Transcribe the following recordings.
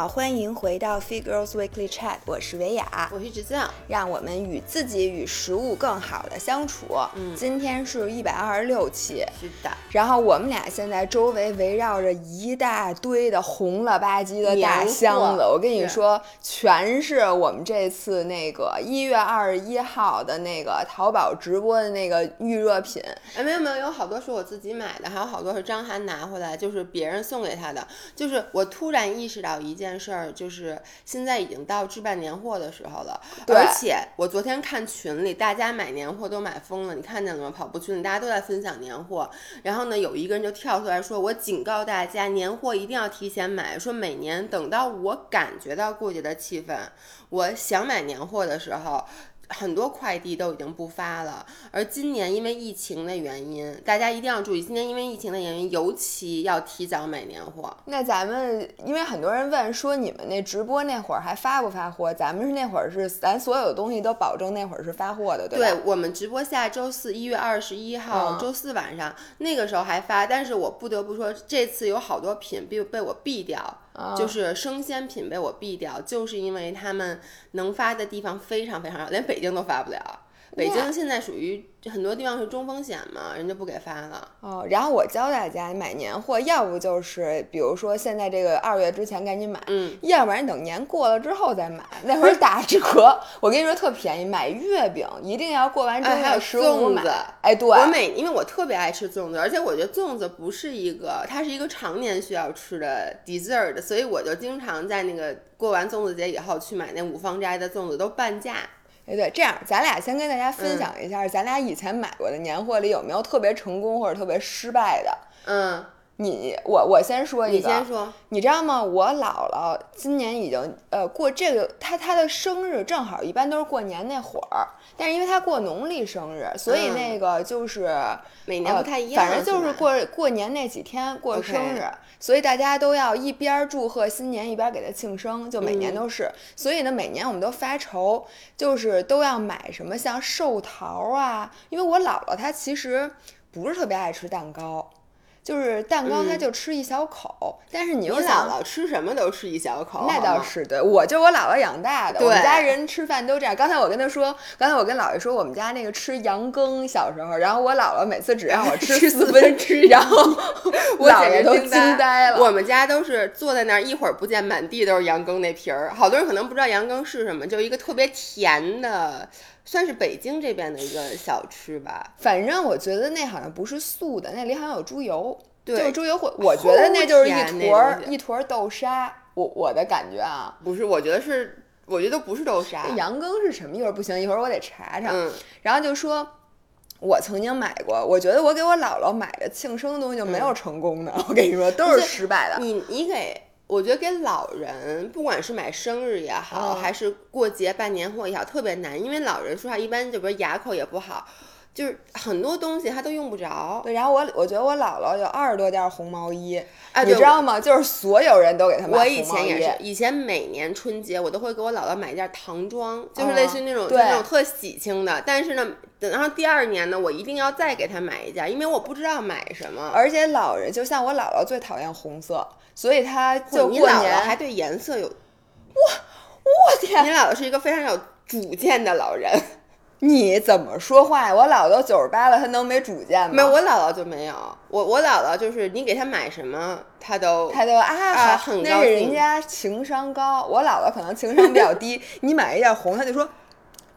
好，欢迎回到 Fit Girls Weekly Chat，我是维雅，我是直酱，让我们与自己与食物更好的相处。嗯今天是一百二十六期，是的，然后我们俩现在周围围绕着一大堆的红了吧唧的大箱子，我跟你说，全是我们这次那个一月二十一号的那个淘宝直播的那个预热品。哎，没有没有，有好多是我自己买的，还有好多是张涵拿回来，就是别人送给他的。就是我突然意识到一件事儿，就是现在已经到置办年货的时候了，而且我昨天看群里，大家买年货都买疯了，你看见了吗？跑步群里大家都在分享年货，然后呢，有一个人就跳出来说：“我警告大家，年货一定要提前买。说每年等到我感觉到过节的气氛，我想买年货的时候。”很多快递都已经不发了，而今年因为疫情的原因，大家一定要注意，今年因为疫情的原因，尤其要提早买年货。那咱们因为很多人问说你们那直播那会儿还发不发货？咱们是那会儿是咱所有的东西都保证那会儿是发货的，对吧？对我们直播下周四一月二十一号、嗯周四晚上那个时候还发，但是我不得不说，这次有好多品被被我毙掉，嗯就是生鲜品被我毙掉，就是因为他们能发的地方非常非常少，连北京都发不了。北京现在属于很多地方是中风险嘛，人就不给发了。哦，然后我教大家买年货，要不就是比如说现在这个二月之前赶紧买，嗯，要不然等年过了之后再买，那会儿打折。我跟你说特便宜，买月饼一定要过完正哎还有月十五买。粽子哎，对，我每因为我特别爱吃粽子，而且我觉得粽子不是一个，它是一个常年需要吃的 dessert，所以我就经常在那个过完粽子节以后去买那五芳斋的粽子，都半价。哎对，这样咱俩先跟大家嗯分享一下，咱俩以前买过的年货里有没有特别成功或者特别失败的？嗯，你我我先说一你，先说。你知道吗？我姥姥今年已经呃过这个，她她的生日正好一般都是过年那会儿，但是因为她过农历生日，所以嗯那个就是、每年不太一样呃，反正就是吧过过年那几天过生日所以大家都要一边儿祝贺新年，一边儿给她庆生，就每年嗯都是。所以呢，每年我们都发愁，就是都要买什么像寿桃啊，因为我姥姥她其实不是特别爱吃蛋糕。就是蛋糕，她嗯就吃一小口，但是你你又想姥姥吃什么都吃一小口，那。倒是对，我就我姥姥养大的，我们家人吃饭都这样。刚才我跟他说，刚才我跟姥爷说，我们家那个吃羊羹，小时候，然后我姥姥每次只让我吃吃四四分之一然后我姥爷都惊惊呆了。我们家都是坐在那儿，一会儿不见满地都是羊羹那皮儿。好多人可能不知道羊羹是什么，就一个特别甜的，算是北京这边的一个小吃吧。反正我觉得那好像不是素的，那里好像有猪油，对就是猪油混。我觉得那就是一坨儿一坨儿豆沙，我我的感觉啊。不是，我觉得是，我觉得不是豆沙这。羊羹是什么？一会儿不行，一会儿我得查查。嗯，然后就说，我曾经买过，我觉得我给我姥姥买的庆生的东西就没有成功的，我跟你说都是失败的。你你给，我觉得给老人，不管是买生日也好，嗯还是过节办年货也好，特别难，因为老人说话一般就比如牙口也不好，就是很多东西他都用不着。对，然后我我觉得我姥姥有二十多件红毛衣，啊，你知道吗？就是所有人都给她买我以红毛衣前也是，以前每年春节我都会给我姥姥买一件唐装，就是类似于那种、就那种特喜庆的。但是呢，等然后第二年呢，我一定要再给她买一件，因为我不知道买什么。而且老人就像我姥姥最讨厌红色，所以她就你姥姥过年还对颜色有，我天，你姥姥是一个非常有主见的老人。你怎么说话呀？我姥姥都九十八了，她能没主见吗？没有，我姥姥就没有。我我姥姥就是你给她买什么，她都她都啊，啊很高那是人家情商高。我姥姥可能情商比较低，你买一件红，她就说。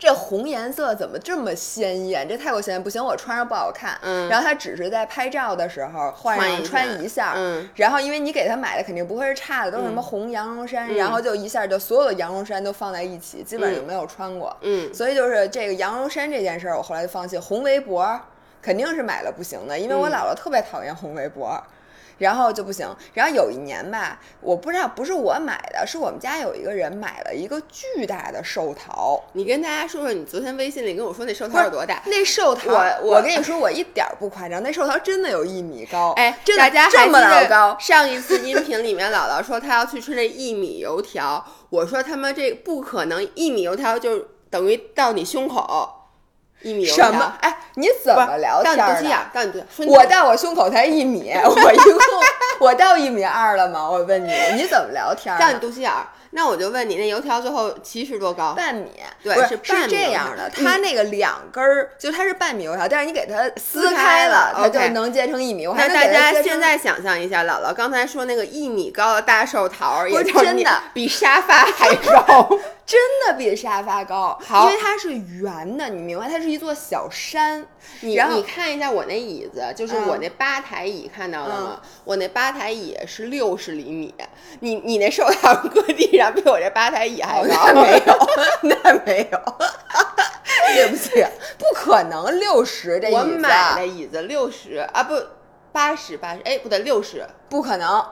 这红颜色怎么这么鲜艳？这太过鲜艳，不行，我穿上不好看。嗯然后他只是在拍照的时候换上穿一下，嗯然后因为你给他买的肯定不会是差的，都是什么红羊绒衫，然后就一下就所有的羊绒衫都放在一起，基本上就没有穿过。嗯，所以就是这个羊绒衫这件事儿，我后来就放弃。红围脖肯定是买了不行的，因为我嗯姥姥特别讨厌红围脖。然后就不行，然后有一年吧，我不知道不是我买的，是我们家有一个人买了一个巨大的寿桃，你跟大家说说，你昨天微信里跟我说那寿桃有多大？那寿桃，我我跟你说，我一点儿不夸张，那寿桃真的有一米高，哎，真的大家这么老高，上一次音频里面，姥姥说她要去吃那一米油条，我说他妈这不可能，一米油条就等于到你胸口。一米什么？哎，你怎么聊到天儿的？你肚脐眼儿，到你肚我到我胸口才一米，我一共我到一米二了吗？我问你，你怎么聊天儿到你？肚脐眼儿，那我就问你，那油条最后其实多高？半米，对是是半这样的，它那个两根儿，就它是半米油条，但是你给它撕开开了它就能结成一米。我还能那大家现在想象一下，姥姥刚才说那个一米高的大寿桃儿，也就是真的比沙发还 高。真的比沙发高，好因为它是圆的，你明白？它是一座小山。你你看一下我那椅子，就是嗯我那吧台椅，看到了吗？我那吧台椅是六十厘米，你你那寿桃搁地上比我这吧台椅还 哦，高。那没有，那没有，对不起，不可能六十这椅子，我买的椅子六十啊，不八十八十，哎，不对，六十，不可能。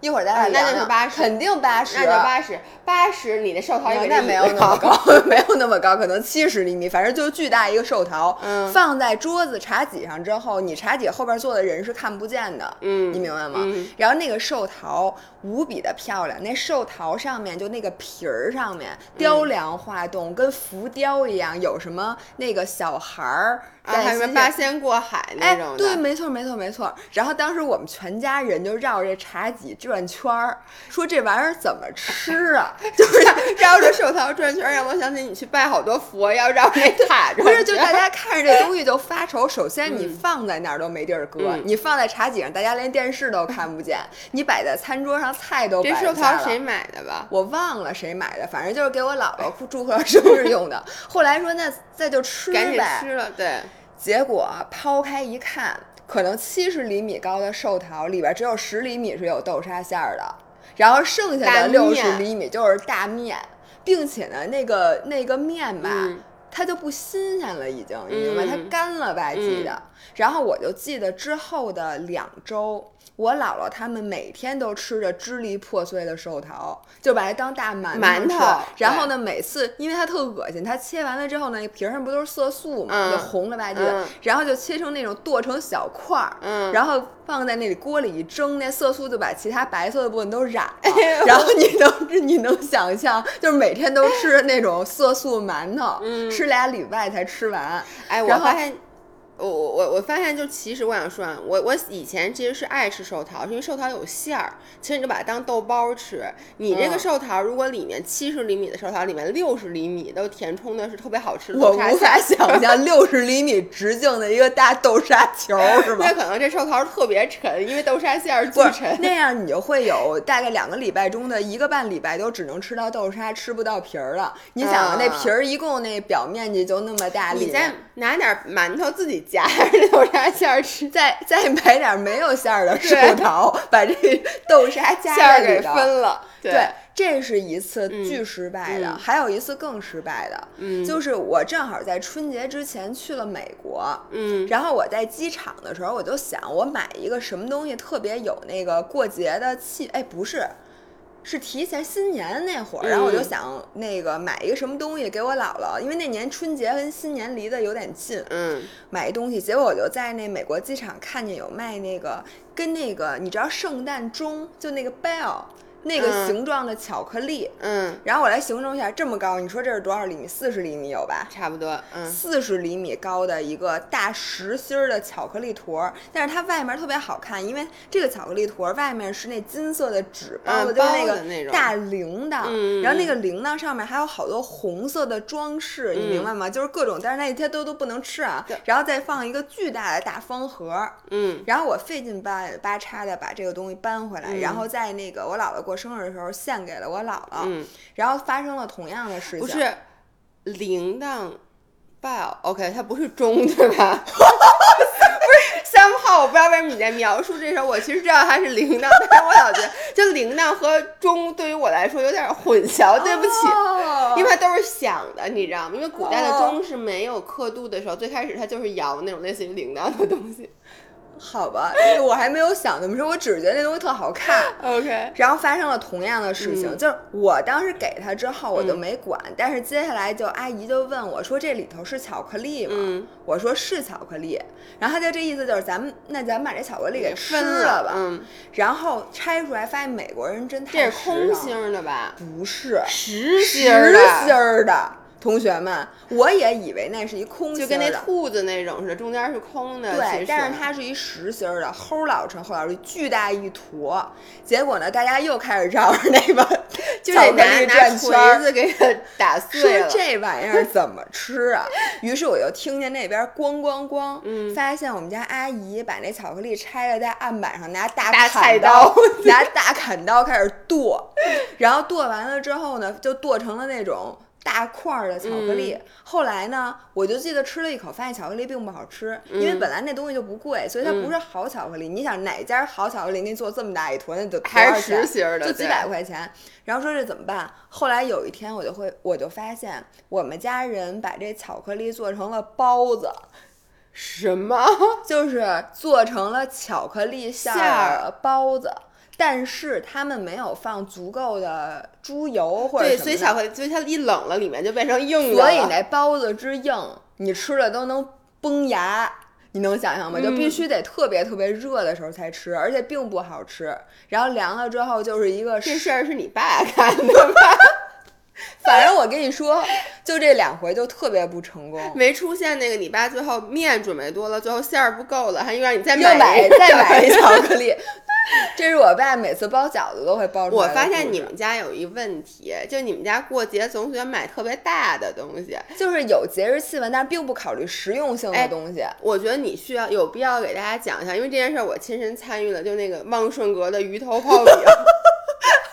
一会儿咱俩啊那就是量量80肯定八十，那就八十，八十你的寿桃应该没有那么高，没有那么高，可能七十厘米，反正就是巨大一个寿桃，嗯放在桌子茶几上之后，你茶几后边坐的人是看不见的，嗯你明白吗？嗯然后那个寿桃无比的漂亮，那寿桃上面就那个皮儿上面雕梁画栋，跟浮雕一样，有什么那个小孩儿啊，还有什么八仙过海那哎种，的。对，没错，没错，没错。然后当时我们全家人就绕着这茶几转圈儿，说这玩意儿怎么吃啊？就是绕着寿桃转圈儿，让我想起你去拜好多佛要绕那塔转不是，就大家 看着这东西就发愁。首先，你放在那儿都没地儿搁，嗯你放在茶几上，大家连电视都看不见；你摆在餐桌上，菜都摆这寿不下了桃谁买的吧？我忘了谁买的，反正就是给我姥姥祝贺生日用的。后来说那再就吃呗赶紧，吃了，对，结果抛开一看，可能七十厘米高的寿桃里边只有十厘米是有豆沙馅儿的，然后剩下的六十厘米就是大面，并且呢，那个那个面吧。嗯它就不新鲜了，已经，你明白？它嗯干了吧唧的。然后我就记得之后的两周，我姥姥他们每天都吃着支离破碎的寿桃，就把它当大馒馒吃。头然后呢，每次因为它特恶心，它切完了之后呢，那皮儿上不都是色素嘛，嗯。就红了吧唧的，嗯。然后就切成那种剁成小块儿，嗯。然后放在那里锅里一蒸，那色素就把其他白色的部分都染了。哎然后你能你能想象，就是每天都吃那种色素馒头，嗯。吃俩礼拜才吃完。哎，我发现，我我我我发现，就其实我想说啊，我我以前其实是爱吃寿桃，是因为寿桃有馅儿，其实你就把它当豆包吃。你这个嗯寿桃，如果里面七十厘米的寿桃，里面六十厘米都填充的是特别好吃的我豆沙无法。想象六十厘米直径的一个大豆沙球，是吗那？可能这寿桃特别沉，因为豆沙馅儿巨沉。那样，你就会有大概两个礼拜中的一个半礼拜都只能吃到豆沙，吃不到皮儿了。你想啊，那啊皮儿一共那表面积就那么大，你再拿点馒头自己夹着豆沙馅儿吃，再再买点没有馅儿的寿对桃，把这豆沙加馅儿给。分了。对，这是一次嗯巨失败的，嗯还有一次更失败的，嗯就是我正好在春节之前去了美国，嗯然后我在机场的时候，我就想我买一个什么东西特别有那个过节的气，哎，不是。是提前新年那会儿，然后我就嗯。想那个买一个什么东西给我姥姥，因为那年春节跟新年离得有点近，嗯。买一东西，结果我就在那美国机场看见有卖那个跟那个你知道圣诞钟就那个 bell 那个嗯形状的巧克力，嗯，然后我来形容一下，这么高，你说这是多少厘米？四十厘米有吧？差不多。嗯四十厘米高的一个大实心儿的巧克力坨儿，但是它外面特别好看，因为这个巧克力坨儿外面是那金色的纸包的，嗯就是那个大铃铛，嗯然后那个铃铛上面还有好多红色的装饰，你明白吗？就是各种，但是那些都都不能吃啊。然后再放一个巨大的大方盒儿，嗯然后我费劲巴巴叉的把这个东西搬回来，嗯然后在那个我姥姥过生日的时候献给了我姥姥，嗯，然后发生了同样的事情。不是铃铛 bell，OK，、它不是钟对吧？不是三号，我不知道为什么你在描述这时候，我其实知道它是铃铛，但是我老觉得就铃铛和钟对于我来说有点混淆，对不起。哦因为它都是响的，你知道吗？因为古代的哦钟是没有刻度的时候，最开始它就是摇那种类似于铃铛的东西。好吧，我还没有想那么说，我只是觉得那东西特好看。OK，然后发生了同样的事情，嗯就是我当时给他之后我就嗯没管，但是接下来就阿姨就问我说这里头是巧克力吗？嗯我说是巧克力，然后他就这意思就是咱们那咱们把这巧克力给吃分了吧，嗯，然后拆出来发现美国人真这太是空了，心儿的吧？不是实实心儿的。心儿的。同学们，我也以为那是一空心就跟那。兔子那种似的，中间是空的。对，但是它是一实心儿的，齁老沉齁老沉，巨大一坨。结果呢，大家又开始绕着那个 就巧克得拿拿力转锤子给它打碎说了。这玩意儿怎么吃啊？于是我就听见那边咣咣咣，嗯发现我们家阿姨把那巧克力拆了，在案板上拿大菜刀 拿大砍刀开始剁，然后剁完了之后呢，就剁成了那种。大块儿的巧克力，嗯后来呢，我就记得吃了一口，发现巧克力并不好吃，因为嗯本来那东西就不贵，所以它不嗯是好巧克力。你想哪家好巧克力给你做这么大一坨，那得多还是少钱实心的就几百块钱。然后说这怎么办？后来有一天我就会，我就发现我们家人把这巧克力做成了包子，什么？就是做成了巧克力馅馅儿包子。但是他们没有放足够的猪油或者对，所以巧克力，所以它一冷了，里面就变成硬的了。所以那包子之硬，你吃了都能崩牙，你能想象吗？就嗯必须得特别特别热的时候才吃，而且并不好吃。然后凉了之后就是一个这事儿是你爸干的吧？反正我跟你说，就这两回就特别不成功。没出现那个你爸最后面准备多了，最后馅儿不够了，还又让你再买再买一巧克力，这是我爸每次包饺子都会包出我来我。发现你们家有一问题，就你们家过节总喜欢买特别大的东西。就是有节日气氛，但是并不考虑实用性的哎东西。我觉得你需要有必要给大家讲一下，因为这件事儿我亲身参与了，就那个旺顺阁的鱼头泡饼。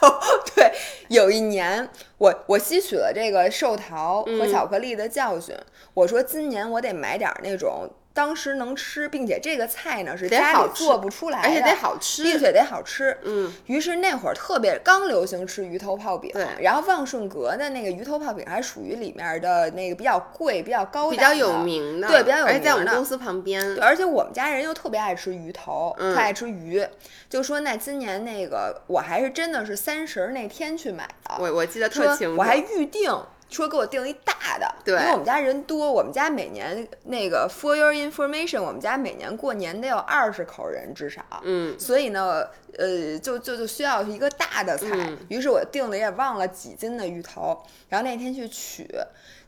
对，有一年我我吸取了这个寿桃和嗯巧克力的教训，我说今年我得买点儿那种当时能吃，并且这个菜呢是得家里好做不出来的，而且得好吃并且得好吃。嗯，于是那会儿特别刚流行吃鱼头泡饼，对然后旺顺阁的那个鱼头泡饼还属于里面的那个比较贵、比较高比较有名的，对比较有而且在我们名的公司旁边对，。而且我们家人又特别爱吃鱼头，嗯特爱吃鱼，就说那今年那个我还是真的是三十儿那天去买的，我我记得特清楚，我还预定。说给我订一大的，对。因为我们家人多，我们家每年那个 for your information，我们家每年过年得有二十口人至少，嗯，所以呢，呃，就就就需要一个大的菜，嗯。于是我订了也忘了几斤的鱼头，然后那天去取，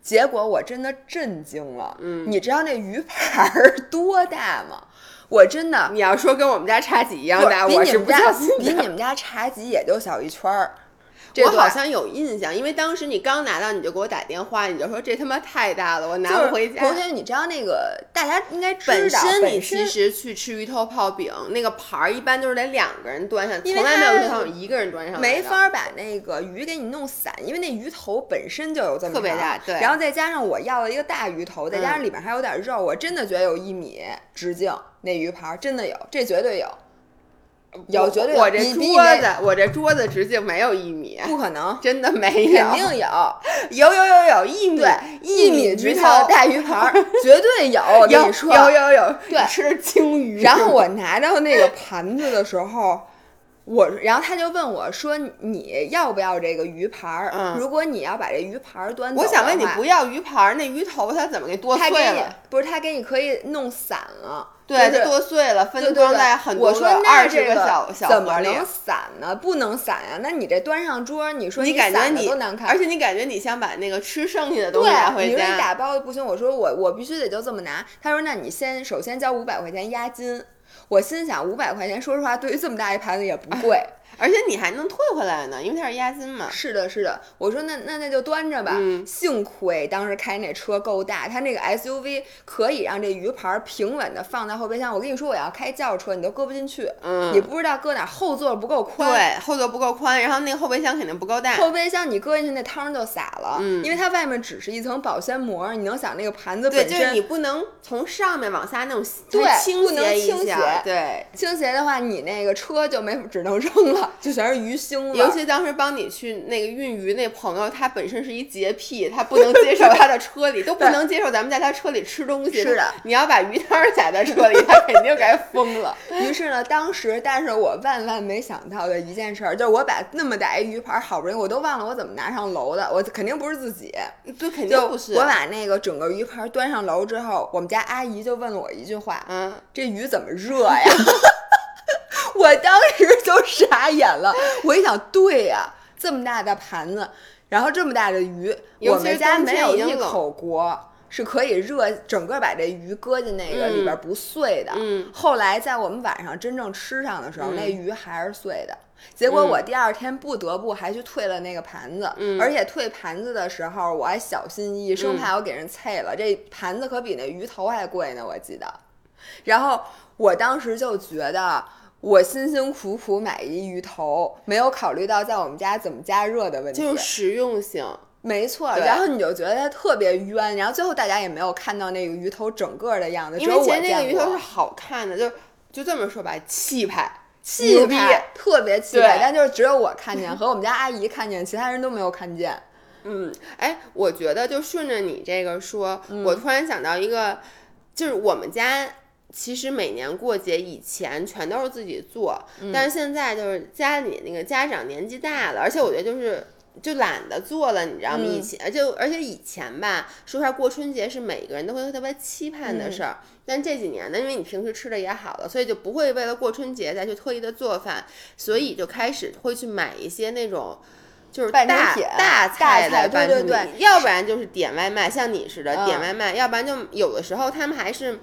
结果我真的震惊了，嗯。你知道那鱼盘儿多大吗？我真的你要说跟我们家茶几一样大，我是不比你。比你们家茶几也就小一圈儿，这我好像有印象，因为当时你刚拿到，你就给我打电话，你就说这他妈太大了，我拿不回家。同学，你知道那个大家应该知道，本身你其实去吃鱼头泡饼，那个盘儿一般都是得两个人端上，从来没有它鱼头一个人端上没法儿把那个鱼给你弄散，因为那鱼头本身就有这么特别大对然后再加上我要了一个大鱼头，再加上里面还有点肉，我真的觉得有一米直径，那鱼盘儿真的有，这绝对有，有绝对有。我这桌子，我这桌子直径没有一米，不可能，真的没有肯有，定有，有有有有一米，对，一米直鱼径的头，大鱼盘 绝对有，我跟有你说，有有有，对吃的鲸鱼，然后 我拿到那个盘子的时候，我然后他就问我说：“你要不要这个鱼盘儿？嗯如果你要把这鱼盘儿端走我想问你，不要鱼盘儿，那鱼头它怎么给剁碎了？不是他给你可以弄散了，对，就是剁碎了，分装在很多个我说那二十个这个小小。怎么能散呢？不能散呀！那你这端上桌，你说你感觉散多难看，而且你感觉你想把那个吃剩下的东西拿回家你说你，打包的不行，我说我我必须得就这么拿。他说那你先首先交五百块钱押金。我心想五百块钱，说实话，对于这么大一盘子也不贵。而且你还能退回来呢，因为它是押金嘛。是的，是的，我说那那那就端着吧。嗯幸亏当时开那车够大，它那个 SUV 可以让这鱼盘儿平稳的放在后备箱。我跟你说，我要开轿车，你都搁不进去，嗯你不知道搁哪儿，后座不够宽。对，后座不够宽，然后那个后备箱肯定不够大。后备箱你搁进去，那汤就洒了，嗯因为它外面只是一层保鲜膜，你能想那个盘子对，本身就是你不能从上面往下那种对倾不能倾下斜对。倾斜的话，你那个车就没只能扔了，就全是鱼腥了。尤其当时帮你去那个运鱼那朋友，他本身是一洁癖，他不能接受他的车里 都不能接受咱们在他车里吃东西。是的，你要把鱼汤撒在车里，他肯定该疯了。于是呢，当时，但是我万万没想到的一件事儿，就是我把那么大一鱼盘儿，好不容易我都忘了我怎么拿上楼的，我肯定不是自己，对，肯定就不是。我把那个整个鱼盘儿端上楼之后，我们家阿姨就问了我一句话：“嗯，这鱼怎么热呀？” 我当时就傻眼了，我一想，对呀、这么大的盘子。然后这么大的鱼，我们家没有一口锅是可以热整个把这鱼搁进那个里边不碎的。嗯，后来在我们晚上真正吃上的时候，那鱼还是碎的。结果我第二天不得不还去退了那个盘子，而且退盘子的时候我还小心翼翼，生怕我给人碎了。这盘子可比那鱼头还贵呢，我记得。然后我当时就觉得，我辛辛苦苦买一鱼头，没有考虑到在我们家怎么加热的问题，就是实用性。没错，然后你就觉得它特别冤，然后最后大家也没有看到那个鱼头整个的样子，因为其实那个鱼头是好看的，就就这么说吧，气派。气派，特别气派，但就是只有我看见，和我们家阿姨看见，其他人都没有看见。嗯，哎，我觉得就顺着你这个说，我突然想到一个，就是我们家其实每年过节以前全都是自己做，但是现在就是家里那个家长年纪大了，而且我觉得就是。就懒得做了，你知道吗？以前就而且以前吧，说实话，过春节是每个人都会特别期盼的事儿。但这几年呢，因为你平时吃的也好了，所以就不会为了过春节再去特意的做饭，所以就开始会去买一些那种就是大大菜的半成品，要不然就是点外卖，像你似的点外卖，要不然就有的时候他们还是。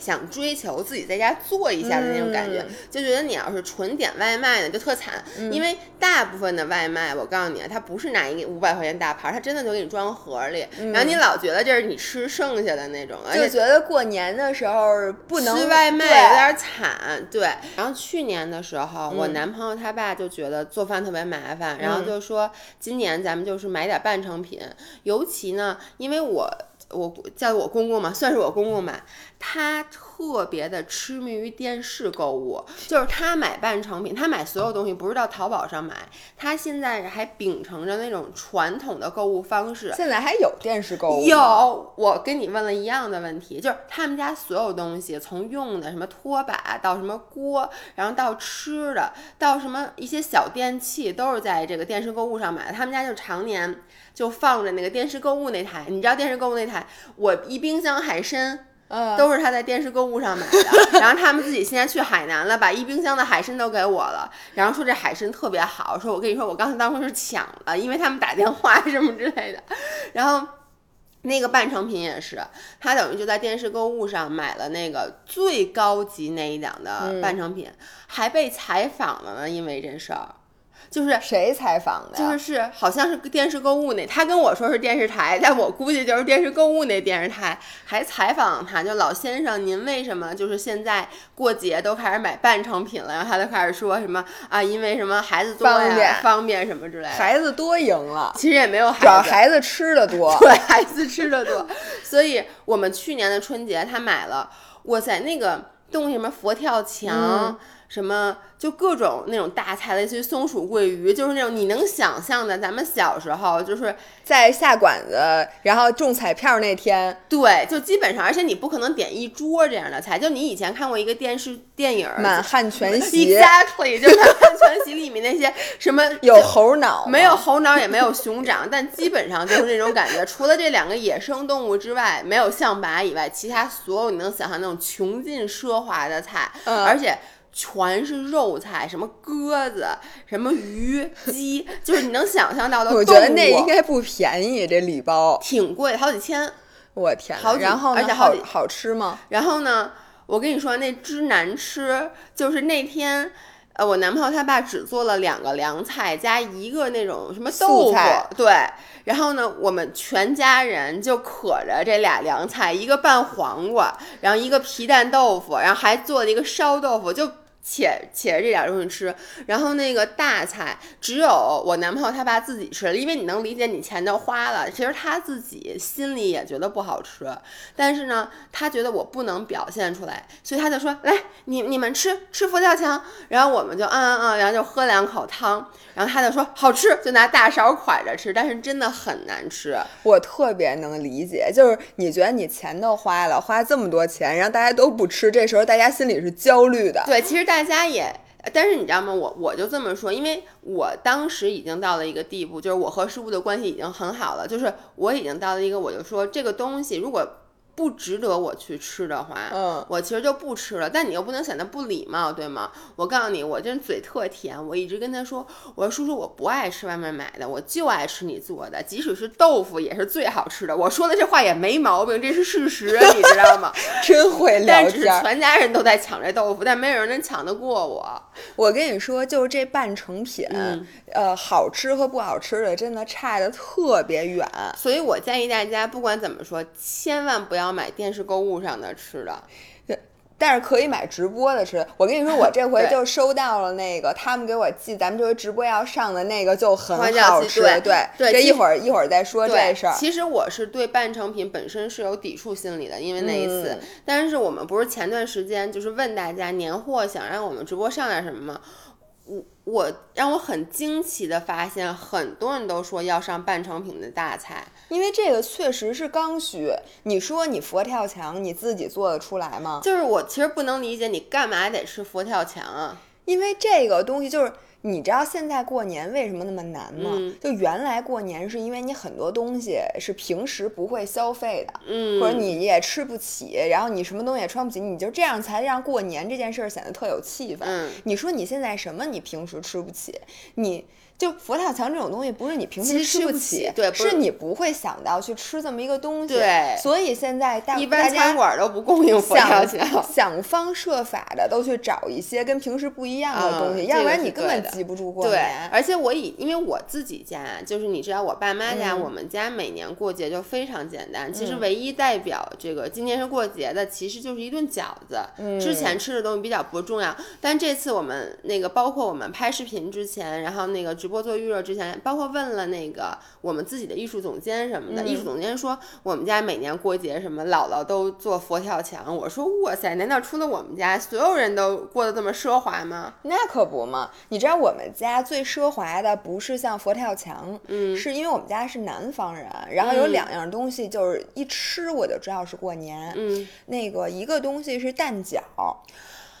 想追求自己在家做一下的那种感觉，就觉得你要是纯点外卖呢，就特惨，因为大部分的外卖，我告诉你啊，它不是拿一个五百块钱大盘，它真的就给你装盒里，然后你老觉得这是你吃剩下的那种，就觉得过年的时候不能吃外卖有点惨，对。然后去年的时候，我男朋友他爸就觉得做饭特别麻烦，然后就说今年咱们就是买点半成品，尤其呢，因为我。我叫我公公嘛，算是我公公吧。他特别的痴迷于电视购物，就是他买半成品，他买所有东西不是到淘宝上买，他现在还秉承着那种传统的购物方式。现在还有电视购物？有，我跟你问了一样的问题，就是他们家所有东西，从用的什么拖把到什么锅，然后到吃的，到什么一些小电器，都是在这个电视购物上买的。他们家就常年。就放着那个电视购物那台，你知道电视购物那台，我一冰箱海参，都是他在电视购物上买的。然后他们自己现在去海南了，把一冰箱的海参都给我了，然后说这海参特别好，说我跟你说，我刚才当时是抢了，因为他们打电话什么之类的。然后那个半成品也是，他等于就在电视购物上买了那个最高级那一档的半成品，还被采访了呢，因为这事儿。就是谁采访的？就是好像是电视购物那，他跟我说是电视台，但我估计就是电视购物那电视台还采访他，就老先生，您为什么就是现在过节都开始买半成品了？然后他就开始说什么啊，因为什么孩子多呀，方便什么之类的。孩子多赢了，其实也没有，主要孩子吃的多，对，孩子吃的多。所以我们去年的春节他买了，哇塞，那个东西什么佛跳墙。什么就各种那种大菜，类似于松鼠桂鱼，就是那种你能想象的。咱们小时候就是在下馆子，然后中彩票那天，对，就基本上，而且你不可能点一桌这样的菜。就你以前看过一个电视电影 《满汉全席》，Exactly，就《满汉全席》里面那些什么 有猴脑，没有猴脑，也没有熊掌，但基本上就是那种感觉。除了这两个野生动物之外，没有象拔以外，其他所有你能想象那种穷尽奢华的菜，而且。全是肉菜，什么鸽子，什么鱼、鸡，就是你能想象到的。我觉得那应该不便宜，这礼包挺贵，好几千。我天，好然后而且好好吃吗？然后呢，我跟你说，那之难吃，就是那天。呃，我男朋友他爸只做了两个凉菜加一个那种什么豆腐，对。然后呢，我们全家人就可着这俩凉菜，一个拌黄瓜，然后一个皮蛋豆腐，然后还做了一个烧豆腐，就。且且着这点东西吃，然后那个大菜只有我男朋友他爸自己吃了，因为你能理解你钱都花了，其实他自己心里也觉得不好吃，但是呢，他觉得我不能表现出来，所以他就说来你你们吃吃佛跳墙，然后我们就嗯嗯嗯，然后就喝两口汤，然后他就说好吃，就拿大勺蒯着吃，但是真的很难吃。我特别能理解，就是你觉得你钱都花了，花这么多钱，然后大家都不吃，这时候大家心里是焦虑的。对，其实大。家也，但是你知道吗？我我就这么说，因为我当时已经到了一个地步，就是我和师傅的关系已经很好了，就是我已经到了一个，我就说这个东西如果。不值得我去吃的话，嗯，我其实就不吃了。但你又不能显得不礼貌，对吗？我告诉你，我这嘴特甜，我一直跟他说，我说叔叔，我不爱吃外面买的，我就爱吃你做的，即使是豆腐也是最好吃的。我说的这话也没毛病，这是事实，你知道吗？真会聊但是。全家人都在抢这豆腐，但没有人能抢得过我。我跟你说，就是这半成品，嗯呃，好吃和不好吃的真的差的特别远。所以我建议大家，不管怎么说，千万不要买电视购物上的吃的。但是可以买直播的吃。我跟你说，我这回就收到了那个他们给我寄咱们这回直播要上的那个，就很好吃。对对对这一会儿一会儿再说这事儿。其实我是对半成品本身是有抵触心理的，因为那一次。嗯但是我们不是前段时间就是问大家年货想让我们直播上点什么吗？我我让我很惊奇的发现，很多人都说要上半成品的大菜。因为这个确实是刚需。你说你佛跳墙你自己做得出来吗？就是我其实不能理解你干嘛得吃佛跳墙啊？因为这个东西就是。你知道现在过年为什么那么难吗？嗯就原来过年是因为你很多东西是平时不会消费的，嗯，或者你也吃不起，然后你什么东西也穿不起，你就这样才让过年这件事儿显得特有气氛。嗯你说你现在什么你平时吃不起，你就佛跳墙这种东西不是你平时吃不不起对不是是你不会想到去吃这么一个东西。对所以现在大一般餐馆都不供应佛跳墙。想方设法的都去找一些跟平时不一样的东西，嗯要不然你根本记不住过对年。，而且我以因为我自己家，就是你知道我爸妈家，嗯我们家每年过节就非常简单。其实嗯唯一代表这个今年是过节的，其实就是一顿饺子。之前吃的东西比较不重要，但这次我们那个包括我们拍视频之前，然后那个直播做预热之前，包括问了那个我们自己的艺术总监什么的，艺术总监说我们家每年过节什么姥姥都做佛跳墙。我说哇塞，难道除了我们家所有人都过得这么奢华吗？那可不嘛！你知道我们家最奢华的不是像佛跳墙，嗯是因为我们家是南方人，然后有嗯两样东西就是一吃我就知道是过年。嗯，那个一个东西是蛋饺，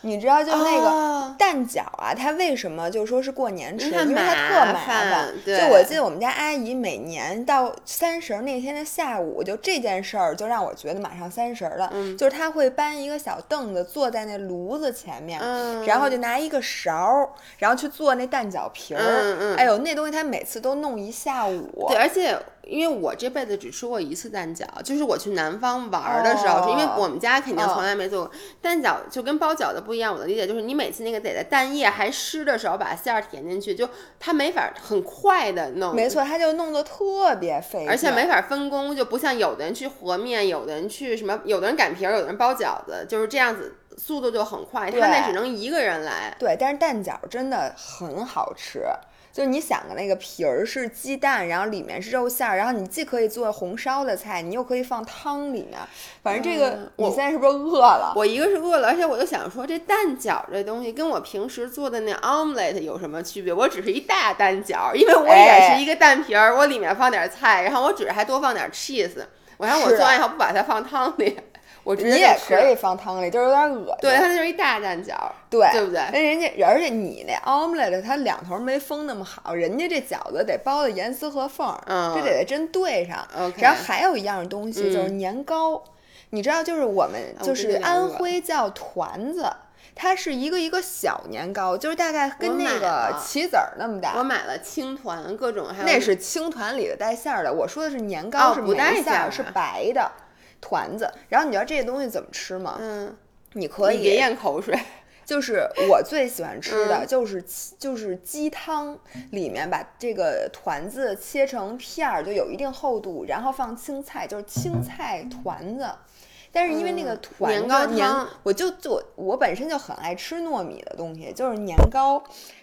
你知道就那个哦蛋饺啊，它为什么就说是过年吃？因为它特麻烦对就我记得我们家阿姨每年到三十儿那天的下午，就这件事儿就让我觉得马上三十儿了。嗯就是她会搬一个小凳子坐在那炉子前面，嗯然后就拿一个勺儿，然后去做那蛋饺皮儿。哎呦，那东西她每次都弄一下午。对，而且因为我这辈子只吃过一次蛋饺，就是我去南方玩的时候，是因为哦我们家肯定哦从来没做过、蛋饺，就跟包饺子不一样。我的理解就是，你每次那个得在蛋液还湿的时候把馅儿填进去，就它没法很快的弄。没。错，它就弄得特别费，而且没法分工，就不像有的人去和面，有的人去什么，有的人擀皮儿，有的人包饺子，就是这样子，速度就很快。他那只能一个人来。对，但是蛋饺真的很好吃。就是你想的那个皮儿是鸡蛋，然后里面是肉馅儿，然后你既可以做红烧的菜，你又可以放汤里面。反正这个、嗯你现在是不是饿了？我一个是饿了，而且我就想说，这蛋饺这东西跟我平时做的那 omelette 有什么区别？我只是一大蛋饺，因为我也哎是一个蛋皮儿，我里面放点菜，然后我只是还多放点 cheese。我让我做完以后不把它放汤里，我直接你也可以放汤里，就是有点恶心。对，它就是一大蛋饺，对对不对那人家，而且你那 omelette 它两头没封那么好，人家这饺子得包的严丝合缝，嗯这得真对上。然后还有一样东西就是嗯年糕，你知道，就是我们就是安徽叫团子。它是一个一个小年糕，就是大概跟那个棋子儿那么大。我买了青团，各种还有那是青团里的带馅儿的，我说的是年糕，是带馅儿，是白的团子。然后你知道这些东西怎么吃吗？嗯，你可以你别咽口水。就是我最喜欢吃的嗯就是鸡就是鸡汤里面把这个团子切成片儿，就有一定厚度，然后放青菜，就是青菜团子。但是因为那个嗯团子年糕我就就我本身就很爱吃糯米的东西，就是年糕，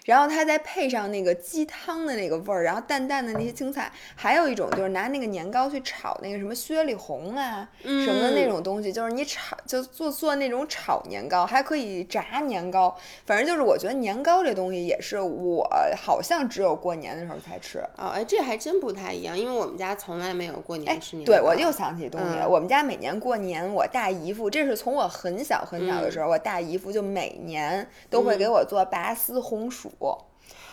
然后它再配上那个鸡汤的那个味儿，然后淡淡的那些青菜，还有一种就是拿那个年糕去炒那个什么雪里红啊、什么的那嗯种东西，就是你炒就做做那种炒年糕，还可以炸年糕，反正就是我觉得年糕这东西也是我好像只有过年的时候才吃。哦，哎，这还真不太一样，因为我们家从来没有过哎年吃年糕。对，我又想起东西了。嗯我们家每年过年，我大姨夫，这是从我很小很小嗯的时候，我大姨夫就每年都会给我做拔丝红薯。我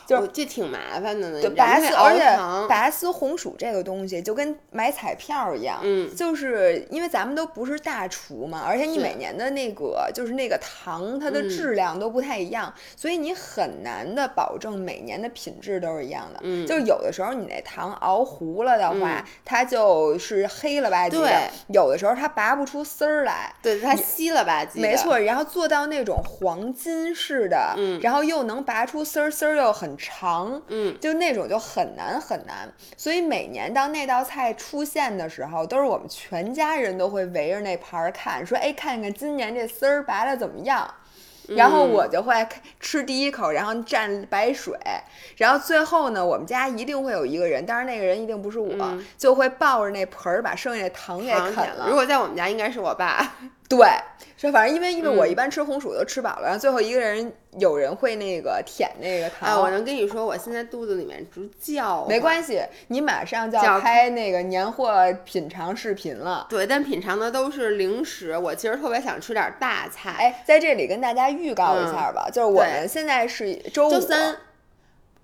就这挺麻烦的呢。对，拔丝，而且拔拔丝红薯这个东西就跟买彩票一样，嗯，就是因为咱们都不是大厨嘛，而且你每年的那个就是那个糖，它的质量都不太一样，所以你很难的保证每年的品质都是一样的。嗯，就是有的时候你那糖熬糊了的话，它就是黑了吧唧的；有的时候它拔不出丝儿来，对，它稀了吧唧。没错，然后做到那种黄金似的，嗯，然后又能拔出丝儿，丝儿又很长，嗯，就那种就很难很难。所以每年当那道菜出现的时候，都是我们全家人都会围着那盘儿看，说：“哎，看看今年这丝儿拔的怎么样。”然后我就会吃第一口，然后蘸白水，然后最后呢，我们家一定会有一个人，但是那个人一定不是我，就会抱着那盆儿把剩下的糖给啃了。如果在我们家，应该是我爸。对，说反正因为因为我一般吃红薯都吃饱了，然后最后一个人有人会那个舔那个糖。哎，我能跟你说，我现在肚子里面直叫。没关系，你马上就要拍那个年货品尝视频了。对，但品尝的都是零食。我其实特别想吃点大菜。哎，在这里跟大家预告一下吧，就是我们现在是周五。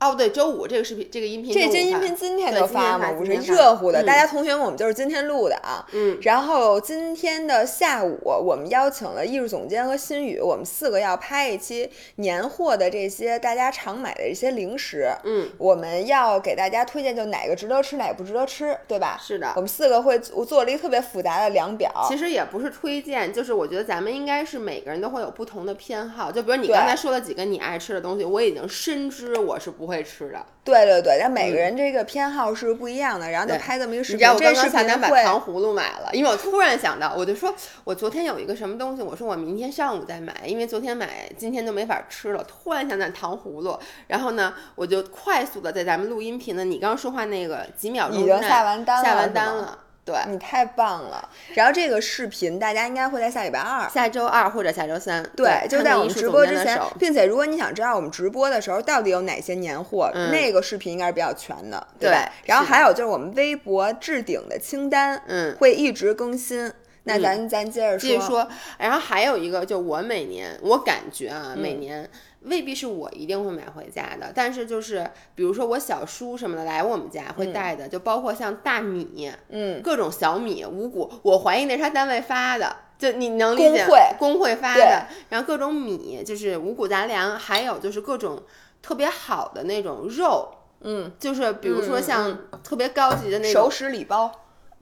哦，对，周五这个视频，这个音频，这这音频今天就发嘛，不是热乎的。大家同学们，我们就是今天录的啊。嗯。然后今天的下午，我们邀请了艺术总监和新宇，我们四个要拍一期年货的这些大家常买的一些零食。嗯。我们要给大家推荐，就哪个值得吃，哪个不值得吃，对吧？是的。我们四个会我做了一个特别复杂的量表。其实也不是推荐，就是我觉得咱们应该是每个人都会有不同的偏好。就比如你刚才说了几个你爱吃的东西，我已经深知我是不会吃的。对对对，但每个人这个偏好是不一样的，然后就拍这么一个视频。你知道我刚刚下单把糖葫芦买了，因为我突然想到，我就说，我昨天有一个什么东西，我说我明天上午再买，因为昨天买，今天就没法吃了。突然想到糖葫芦，然后呢，我就快速的在咱们录音频的你刚刚说话那个几秒钟已经下完单了，下完单了。对你太棒了，然后这个视频大家应该会在下礼拜二、下周二或者下周三，对，就在我们直播之前，并且如果你想知道我们直播的时候到底有哪些年货，那个视频应该是比较全的，对吧？然后还有就是我们微博置顶的清单，嗯，会一直更新。那咱咱接着说，说，然后还有一个，就我每年我感觉啊，每年。未必是我一定会买回家的，但是就是比如说我小叔什么的来我们家会带的，就包括像大米，嗯，各种小米、五谷，我怀疑那是他单位发的，就你能理解？工会工会发的，然后各种米就是五谷杂粮，还有就是各种特别好的那种肉，嗯，就是比如说像特别高级的那种熟食礼包。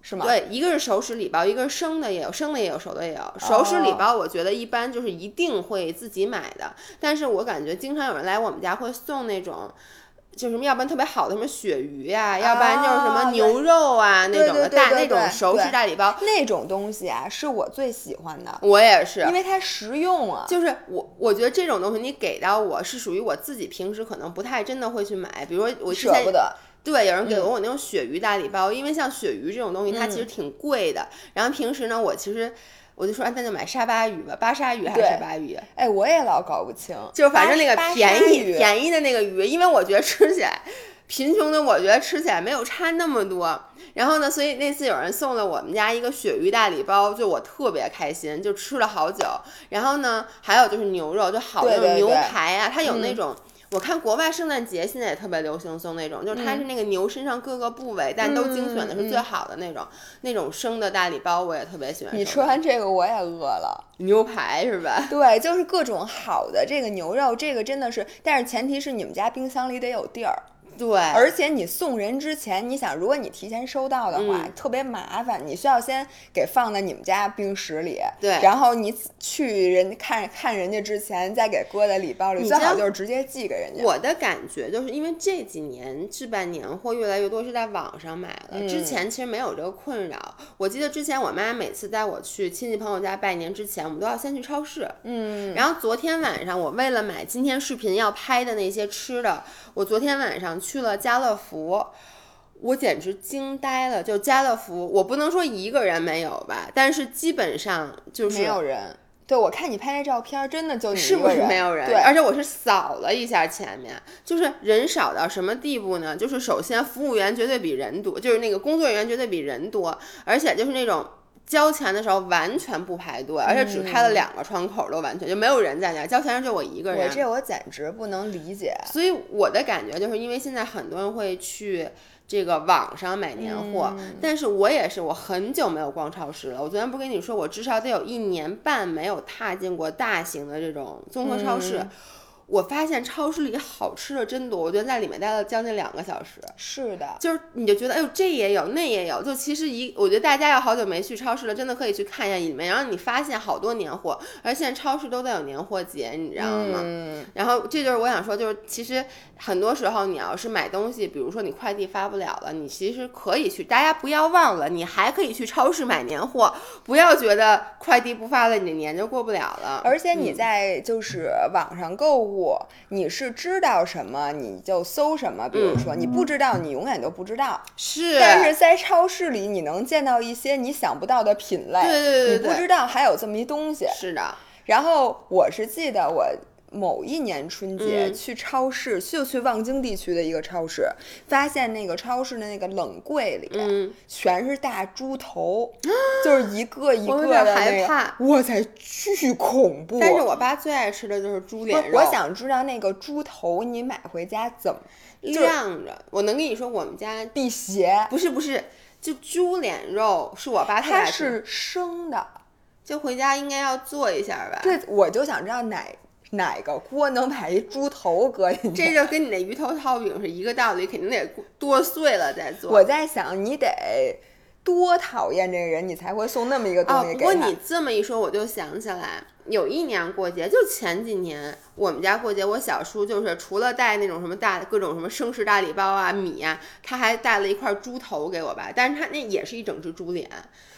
是吗？对，一个是熟食礼包，一个是生的也有，生的也有，熟的也有。熟食礼包我觉得一般就是一定会自己买的，但是我感觉经常有人来我们家会送那种，就什么要不然特别好的什么鳕鱼呀，要不然就是什么牛肉啊那种的大那种熟食大礼包，那种东西啊是我最喜欢的。我也是，因为它实用啊。就是我我觉得这种东西你给到我是属于我自己平时可能不太真的会去买，比如说我舍不得。对，有人给了我那种鳕鱼大礼包，因为像鳕鱼这种东西，它其实挺贵的。然后平时呢，我其实我就说，那就买沙巴鱼吧，巴沙鱼还是沙巴鱼？哎，我也老搞不清，就反正那个便宜便宜的那个鱼，因为我觉得吃起来，贫穷的我觉得吃起来没有差那么多。然后呢，所以那次有人送了我们家一个鳕鱼大礼包，就我特别开心，就吃了好久。然后呢，还有就是牛肉，就好那种牛排啊，它有那种。我看国外圣诞节现在也特别流行送那种，就是它是那个牛身上各个部位，但都精选的是最好的那种，那种生的大礼包我也特别喜欢。你吃完这个我也饿了，牛排是吧？对，就是各种好的这个牛肉，这个真的是，但是前提是你们家冰箱里得有地儿。对，而且你送人之前，你想，如果你提前收到的话，特别麻烦，你需要先给放在你们家冰室里，对，然后你去人看看人家之前，再给搁在礼包里，最好就是直接寄给人家。我的感觉就是因为这几年置办年货越来越多是在网上买了，之前其实没有这个困扰。我记得之前我妈每次带我去亲戚朋友家拜年之前，我们都要先去超市，嗯，然后昨天晚上我为了买今天视频要拍的那些吃的，我昨天晚上。去了家乐福，我简直惊呆了。就家乐福，我不能说一个人没有吧，但是基本上就是没有人。对，我看你拍那照片，真的就是不是没有人？对，而且我是扫了一下前面，就是人少到什么地步呢？就是首先服务员绝对比人多，就是那个工作人员绝对比人多，而且就是那种。交钱的时候完全不排队，而且只开了两个窗口，都完全就没有人在那儿交钱时就我一个人。我这我简直不能理解。所以我的感觉就是因为现在很多人会去这个网上买年货，但是我也是，我很久没有逛超市了。我昨天不跟你说，我至少得有一年半没有踏进过大型的这种综合超市。我发现超市里好吃的真多，我觉得在里面待了将近两个小时。是的，就是你就觉得，哎呦，这也有，那也有，就其实一，我觉得大家要好久没去超市了，真的可以去看一下里面，然后你发现好多年货，而现在超市都在有年货节，你知道吗？嗯。然后这就是我想说，就是其实很多时候你要是买东西，比如说你快递发不了了，你其实可以去，大家不要忘了，你还可以去超市买年货，不要觉得快递不发了，你的年就过不了了。而且你在就是网上购物。你是知道什么你就搜什么，比如说你不知道，你永远都不知道。是，但是在超市里你能见到一些你想不到的品类，对对对，你不知道还有这么一东西。是的。然后我是记得我。某一年春节去超市，就去望京地区的一个超市，发现那个超市的那个冷柜里，全是大猪头，就是一个一个的害怕，哇塞，巨恐怖！但是我爸最爱吃的就是猪脸肉。我想知道那个猪头你买回家怎么晾着？我能跟你说，我们家辟邪。不是不是，就猪脸肉是我爸他是生的，就回家应该要做一下吧？对，我就想知道哪。哪个锅能把一猪头搁进去？这就跟你那鱼头套饼是一个道理，肯定得剁碎了再做。我在想，你得多讨厌这个人，你才会送那么一个东西给他。不过你这么一说，我就想起来，有一年过节，就前几年我们家过节，我小叔就是除了带那种什么大各种什么生食大礼包啊、米啊，他还带了一块猪头给我吧，但是他那也是一整只猪脸。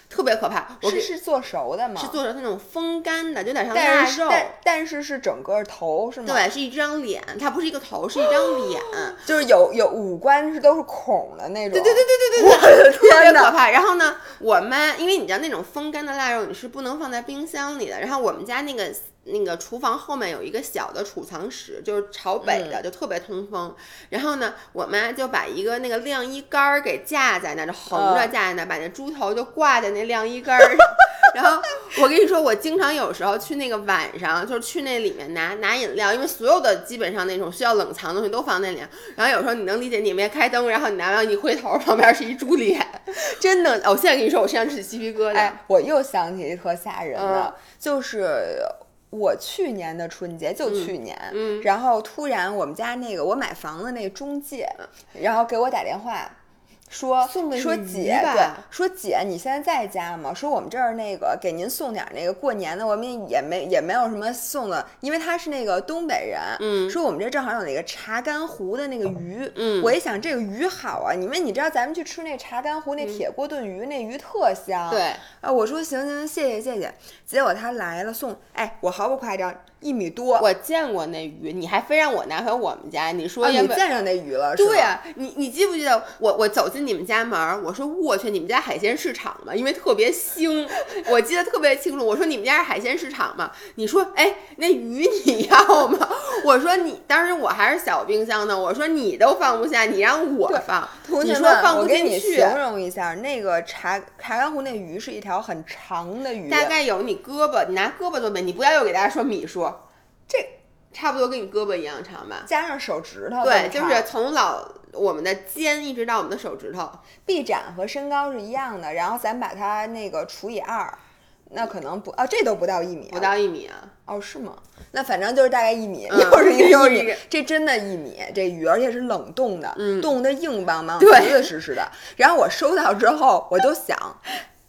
特别可怕，是是做熟的吗？是做成那种风干的，就有点像腊肉。但但是是整个头是吗？对，是一张脸，它不是一个头，是一张 脸，就是有有五官是都是孔的那种。对对对对对对，我的天呐，可怕。然后呢，我妈因为你知道那种风干的腊肉你是不能放在冰箱里的，然后我们家那个。那个厨房后面有一个小的储藏室，就是朝北的，就特别通风。然后呢，我妈就把一个那个晾衣杆儿给架在那，就横着架在那，把那猪头就挂在那晾衣杆儿上。然后我跟你说，我经常有时候去那个晚上，就是去那里面拿拿饮料，因为所有的基本上那种需要冷藏的东西都放那里。然后有时候你能理解，你没开灯，然后你拿完一回头，旁边是一猪脸，真的。我现在跟你说，我身上起鸡皮疙瘩。我又想起一特吓人的，就是。我去年的春节就去年，然后突然我们家那个我买房子那中介，然后给我打电话。说说姐，对，说姐，你现在在家吗？说我们这儿那个给您送点那个过年的，我们也没也没有什么送的，因为他是那个东北人，嗯，说我们这正好有那个查干湖的那个鱼，嗯，我一想这个鱼好啊，因为你知道咱们去吃那查干湖那铁锅炖鱼，那鱼特香，对，啊，我说行行，谢谢谢谢，结果他来了送，哎，我毫不夸张。一米多，我见过那鱼，你还非让我拿回我们家，你说你见着那鱼了？对呀，你你记不记得我我走进你们家门，我说我去，你们家海鲜市场嘛？因为特别腥，我记得特别清楚。我说你们家是海鲜市场嘛？你说哎，那鱼你要吗？我说你当时我还是小冰箱呢，我说你都放不下，你让我放。你说放不进去。形容一下，那个茶茶干湖那鱼是一条很长的鱼，大概有你胳膊，你拿胳膊多没？你不要又给大家说米数。这差不多跟你胳膊一样长吧，加上手指头，对，就是从老我们的肩一直到我们的手指头，臂展和身高是一样的。然后咱把它那个除以二，那可能不啊，这都不到一米，不到一米啊？哦，是吗？那反正就是大概一米，又是一个一米，这真的一米，这鱼而且是冷冻的，冻得硬邦邦、结结实实的。然后我收到之后，我就想，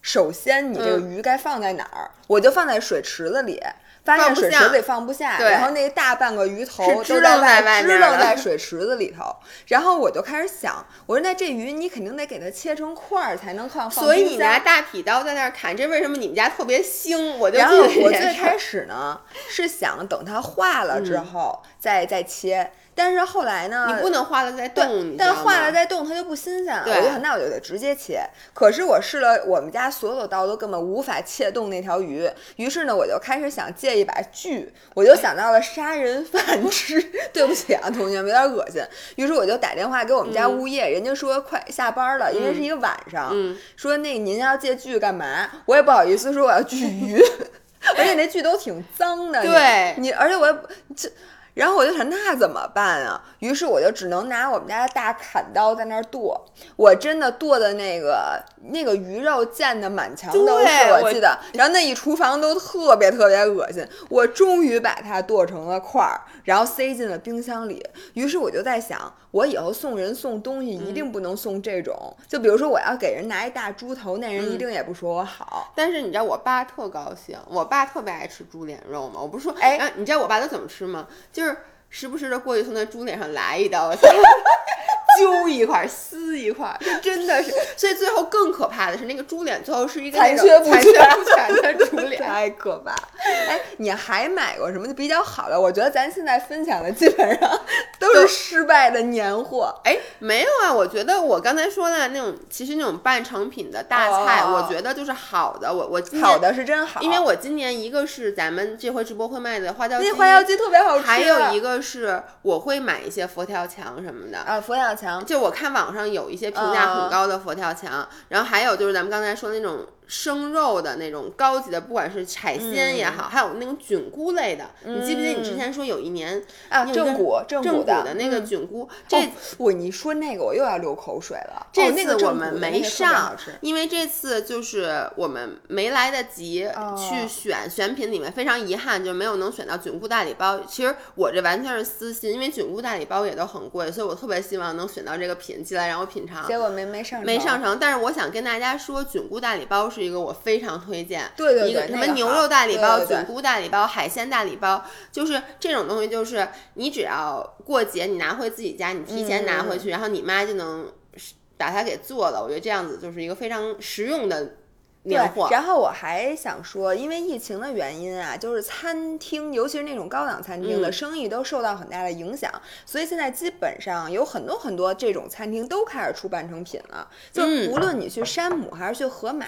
首先你这个鱼该放在哪儿？我就放在水池子里。发现水池里放不下，然后那大半个鱼头支棱在外，支棱在水池子里头。然后我就开始想，我说那这鱼你肯定得给它切成块儿才能放。所以你拿大劈刀在那儿砍，这为什么你们家特别腥？我就我最开始呢是想等它化了之后再再切。但是后来呢？你不能化了再冻，但化了再冻它就不新鲜了。对，我就想那我就得直接切。可是我试了我们家所有的刀都根本无法切动那条鱼，于是呢我就开始想借一把锯，我就想到了杀人 犯吃。对不起啊，同学们有点恶心。于是我就打电话给我们家物业，人家说快下班了，因为是一个晚上，说那您要借锯干嘛？我也不好意思说我要锯鱼，而且那锯都挺脏的。对你，而且我也这。然后我就想那怎么办啊？于是我就只能拿我们家的大砍刀在那儿剁。我真的剁的那个那个鱼肉溅的满墙都是，我记得。然后那一厨房都特别特别恶心。我终于把它剁成了块儿，然后塞进了冰箱里。于是我就在想，我以后送人送东西一定不能送这种。就比如说我要给人拿一大猪头，那人一定也不说我好。但是你知道我爸特高兴，我爸特别爱吃猪脸肉嘛。我不是说，哎，你知道我爸都怎么吃吗？就是时不时的过去从那猪脸上来一刀，揪一块撕一块，这真的是。所以最后更可怕的是，那个猪脸最后是一个残缺不全的猪 脸，太可怕。哎，你还买过什么比较好的？我觉得咱现在分享的基本上都是失败的年货。哎，没有啊，我觉得我刚才说的那种，其实那种半成品的大菜，我觉得就是好的。我我好的是真好，因为我今年一个是咱们这回直播会卖的花椒鸡，那花椒鸡特别好吃。还有一个。是我会买一些佛跳墙什么的啊，佛跳墙，就我看网上有一些评价很高的佛跳墙，然后还有就是咱们刚才说那种。生肉的那种高级的，不管是海鲜也好，还有那种菌菇类的，你记不记得你之前说有一年啊，正骨正骨的那个菌菇？这我你说那个我又要流口水了。这次我们没上，因为这次就是我们没来得及去选选品里面，非常遗憾就没有能选到菌菇大礼包。其实我这完全是私心，因为菌菇大礼包也都很贵，所以我特别希望能选到这个品进来让我品尝。结果没没上没上成，但是我想跟大家说，菌菇大礼包是。一个我非常推荐，对对对，一个什么牛肉大礼包、菌菇大礼包、海鲜大礼包，就是这种东西，就是你只要过节你拿回自己家，你提前拿回去，然后你妈就能把它给做了。我觉得这样子就是一个非常实用的。对，然后我还想说，因为疫情的原因啊，就是餐厅，尤其是那种高档餐厅的生意都受到很大的影响，所以现在基本上有很多很多这种餐厅都开始出半成品了。就无论你去山姆还是去盒马，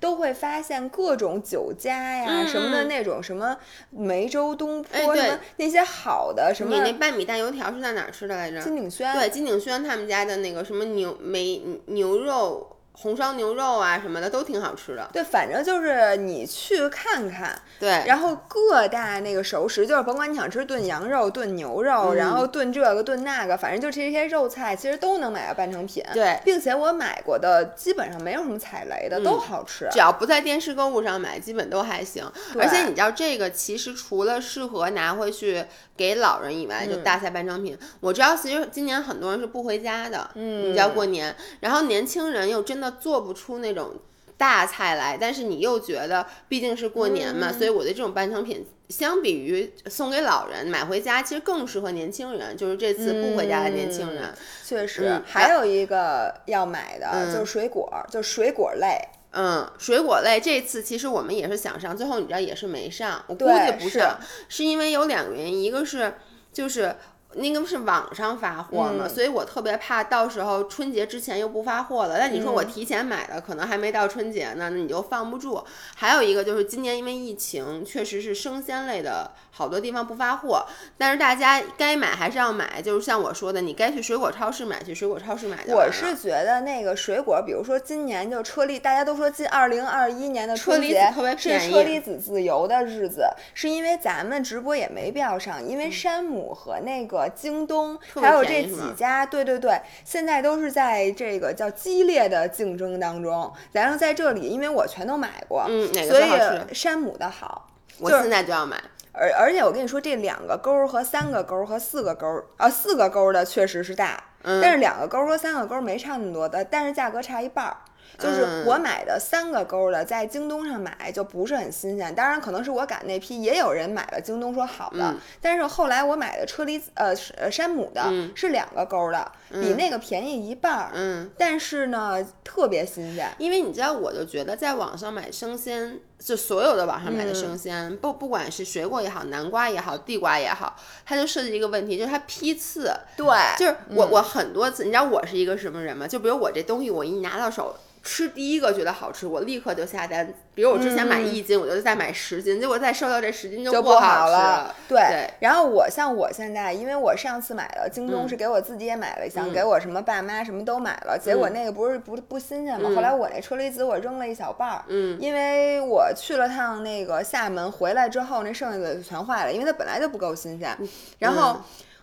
都会发现各种酒家呀什么的那种什么梅州东坡什么那些好的什么。你那半米蛋油条是在哪儿吃的来着？金鼎轩。对，金鼎轩他们家的那个什么牛梅牛肉。红烧牛肉啊什么的都挺好吃的，对，反正就是你去看看，对，然后各大那个熟食，就是甭管你想吃炖羊肉、炖牛肉，然后炖这个炖那个，反正就这些肉菜，其实都能买到半成品，对，并且我买过的基本上没有什么踩雷的，都好吃，只要不在电视购物上买，基本都还行。而且你知道这个其实除了适合拿回去给老人以外，就大菜半成品，我知道其实今年很多人是不回家的，嗯，你知道过年，然后年轻人又真的。做不出那种大菜来，但是你又觉得毕竟是过年嘛，所以我的这种半成品，相比于送给老人买回家，其实更适合年轻人。就是这次不回家的年轻人，确实。还有一个要买的就是水果，就水果类。嗯，水果类这次其实我们也是想上，最后你知道也是没上。我估计不是，是因为有两个原因，一个是就是。那个是网上发货嘛，所以我特别怕到时候春节之前又不发货了。那你说我提前买的，可能还没到春节呢，那你就放不住。还有一个就是今年因为疫情，确实是生鲜类的好多地方不发货，但是大家该买还是要买。就是像我说的，你该去水果超市买，去水果超市买。我是觉得那个水果，比如说今年就车厘，大家都说今二零二一年的春节是车厘子自由的日子，是因为咱们直播也没必要上，因为山姆和那个。京东还有这几家，对对对，现在都是在这个叫激烈的竞争当中。然后在这里，因为我全都买过，嗯，所以山姆的好，我现在就要买。而而且我跟你说，这两个钩和三个钩和四个钩啊，四个钩的确实是大，但是两个钩和三个钩没差那么多的，但是价格差一半儿。就是我买的三个钩的，在京东上买就不是很新鲜。当然，可能是我赶那批，也有人买了京东说好的。但是后来我买的车厘子呃山姆的是两个钩的，比那个便宜一半儿。嗯，但是呢，特别新鲜。因为你知道，我就觉得在网上买生鲜，就所有的网上买的生鲜，不不管是水果也好，南瓜也好，地瓜也好，它就涉及一个问题，就是它批次。对，就是我我很多次，你知道我是一个什么人吗？就比如我这东西，我一拿到手。吃第一个觉得好吃，我立刻就下单。比如我之前买一斤，我就再买十斤，结果再收到这十斤就不好了。对，然后我像我现在，因为我上次买了京东是给我自己也买了，一箱给我什么爸妈什么都买了，结果那个不是不不新鲜吗？后来我那车厘子我扔了一小半儿，嗯，因为我去了趟那个厦门，回来之后那剩下的全坏了，因为它本来就不够新鲜，然后。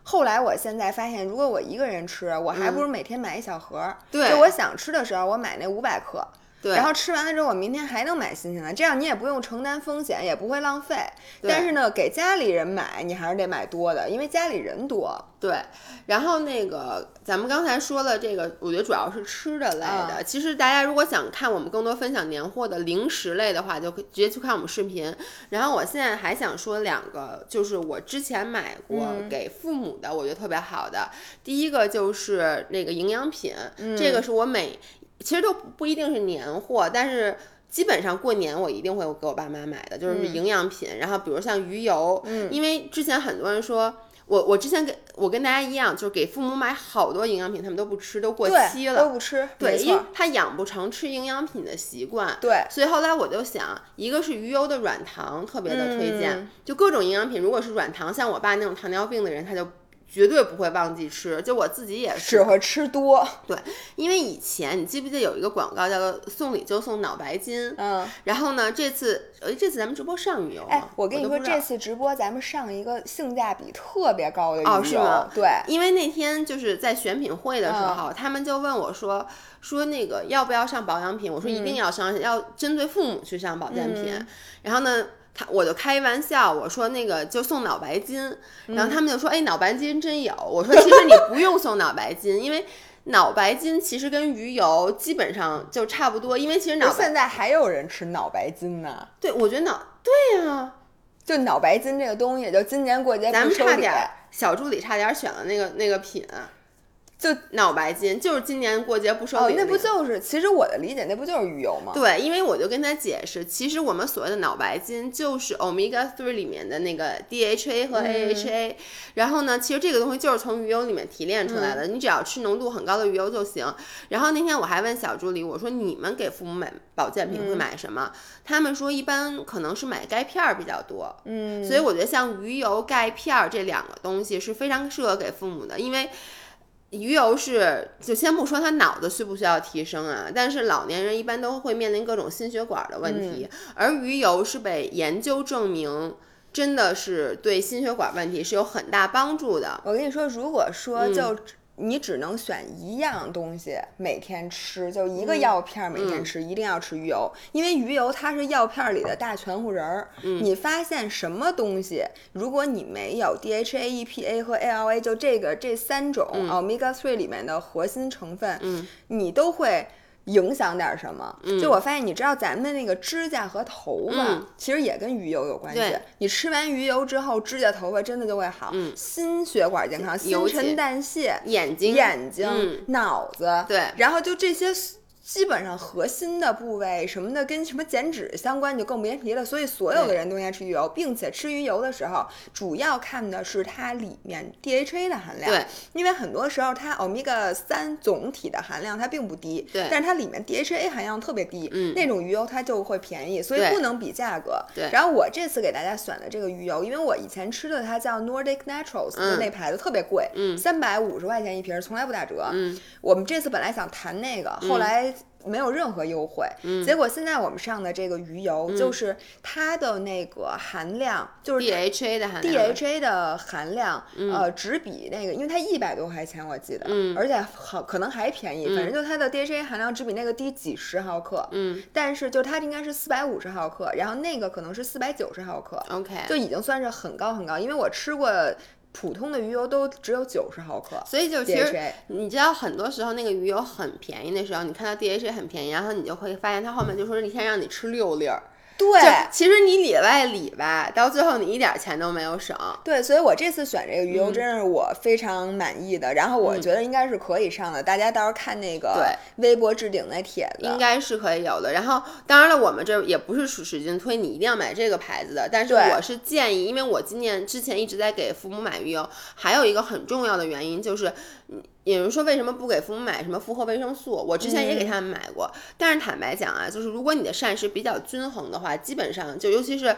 后来我现在发现，如果我一个人吃，我还不如每天买一小盒。对，就我想吃的时候，我买那五百克。对，然后吃完了之后，我明天还能买新鲜的，这样你也不用承担风险，也不会浪费。但是呢，给家里人买，你还是得买多的，因为家里人多。对，然后那个咱们刚才说了这个，我觉得主要是吃的类的。其实大家如果想看我们更多分享年货的零食类的话，就可以直接去看我们视频。然后我现在还想说两个，就是我之前买过给父母的，我觉得特别好的。第一个就是那个营养品，这个是我每。其实都不一定是年货，但是基本上过年我一定会给我爸妈买的，就是营养品。然后比如像鱼油，嗯，因为之前很多人说我，我之前跟我跟大家一样，就是给父母买好多营养品，他们都不吃，都过期了，都不吃，对，因为他养不成吃营养品的习惯，对。所以后来我就想，一个是鱼油的软糖特别的推荐，就各种营养品，如果是软糖，像我爸那种糖尿病的人，他就。绝对不会忘记吃，就我自己也是只会吃多。对，因为以前你记不记得有一个广告叫做“送礼就送脑白金”？嗯，然后呢，这次呃，这次咱们直播上鱼油哎，我跟你说，这次直播咱们上一个性价比特别高的鱼油。哦，是吗？对，因为那天就是在选品会的时候，他们就问我说说那个要不要上保养品？我说一定要上，要针对父母去上保健品。然后呢？他我就开玩笑，我说那个就送脑白金，然后他们就说，哎，脑白金真有。我说其实你不用送脑白金，因为脑白金其实跟鱼油基本上就差不多，因为其实脑现在还有人吃脑白金呢。对，我觉得脑对呀，就脑白金这个东西，就今年过节咱们差点小助理差点选了那个那个品。就脑白金，就是今年过节不收礼。那不就是？其实我的理解，那不就是鱼油吗？对，因为我就跟他解释，其实我们所谓的脑白金就是 omega three 里面的那个 DHA 和 AHA。然后呢，其实这个东西就是从鱼油里面提炼出来的，你只要吃浓度很高的鱼油就行。然后那天我还问小助理，我说你们给父母买保健品会买什么？他们说一般可能是买钙片儿比较多。嗯，所以我觉得像鱼油、钙片儿这两个东西是非常适合给父母的，因为。鱼油是，就先不说他脑子需不需要提升啊，但是老年人一般都会面临各种心血管的问题，而鱼油是被研究证明，真的是对心血管问题是有很大帮助的。我跟你说，如果说就。你只能选一样东西每天吃，就一个药片每天吃，一定要吃鱼油，因为鱼油它是药片里的大全乎人儿。你发现什么东西，如果你没有 DHA、EPA 和 ALA，就这个这三种 omega three 里面的核心成分，你都会。影响点什么？就我发现，你知道咱们的那个指甲和头发，其实也跟鱼油有关系。你吃完鱼油之后，指甲头发真的就会好。心血管健康，新陈代谢，眼睛、眼睛、脑子。对，然后就这些。基本上核心的部位什么的跟什么减脂相关就更别提了，所以所有的人都应该吃鱼油，并且吃鱼油的时候主要看的是它里面 DHA 的含量。对，因为很多时候它 omega 三总体的含量它并不低，对，但是它里面 DHA 含量特别低，嗯，那种鱼油它就会便宜，所以不能比价格。对，然后我这次给大家选的这个鱼油，因为我以前吃的它叫 Nordic Naturals 的那牌子特别贵，嗯，三百五十块钱一瓶，从来不打折。嗯，我们这次本来想谈那个，后来。没有任何优惠，结果现在我们上的这个鱼油就是它的那个含量，就是 DHA 的含量，DHA 的含量，呃，只比那个，因为它一百多块钱我记得，而且好可能还便宜，反正就它的 DHA 含量只比那个低几十毫克，嗯，但是就它应该是四百五十毫克，然后那个可能是四百九十毫克，OK，就已经算是很高很高，因为我吃过。普通的鱼油都只有九十毫克，所以就其实你知道很多时候那个鱼油很便宜的时候，你看到 DHA 很便宜，然后你就会发现它后面就说一天让你吃六粒儿。对其实你里外里吧，到最后你一点钱都没有省。对，所以我这次选这个鱼嗯油真是我非常满意的，然后我觉得应该是可以上的，大家到时候看那个微博置顶那帖子，应该是可以有的。然后，当然了，我们这也不是使使劲推你一定要买这个牌子的，但是我是建议，因为我今年之前一直在给父母买鱼油，还有一个很重要的原因就是，嗯有人说为什么不给父母买什么复合维生素？我之前也给他们买过，但是坦白讲啊，就是如果你的膳食比较均衡的话，基本上就尤其是。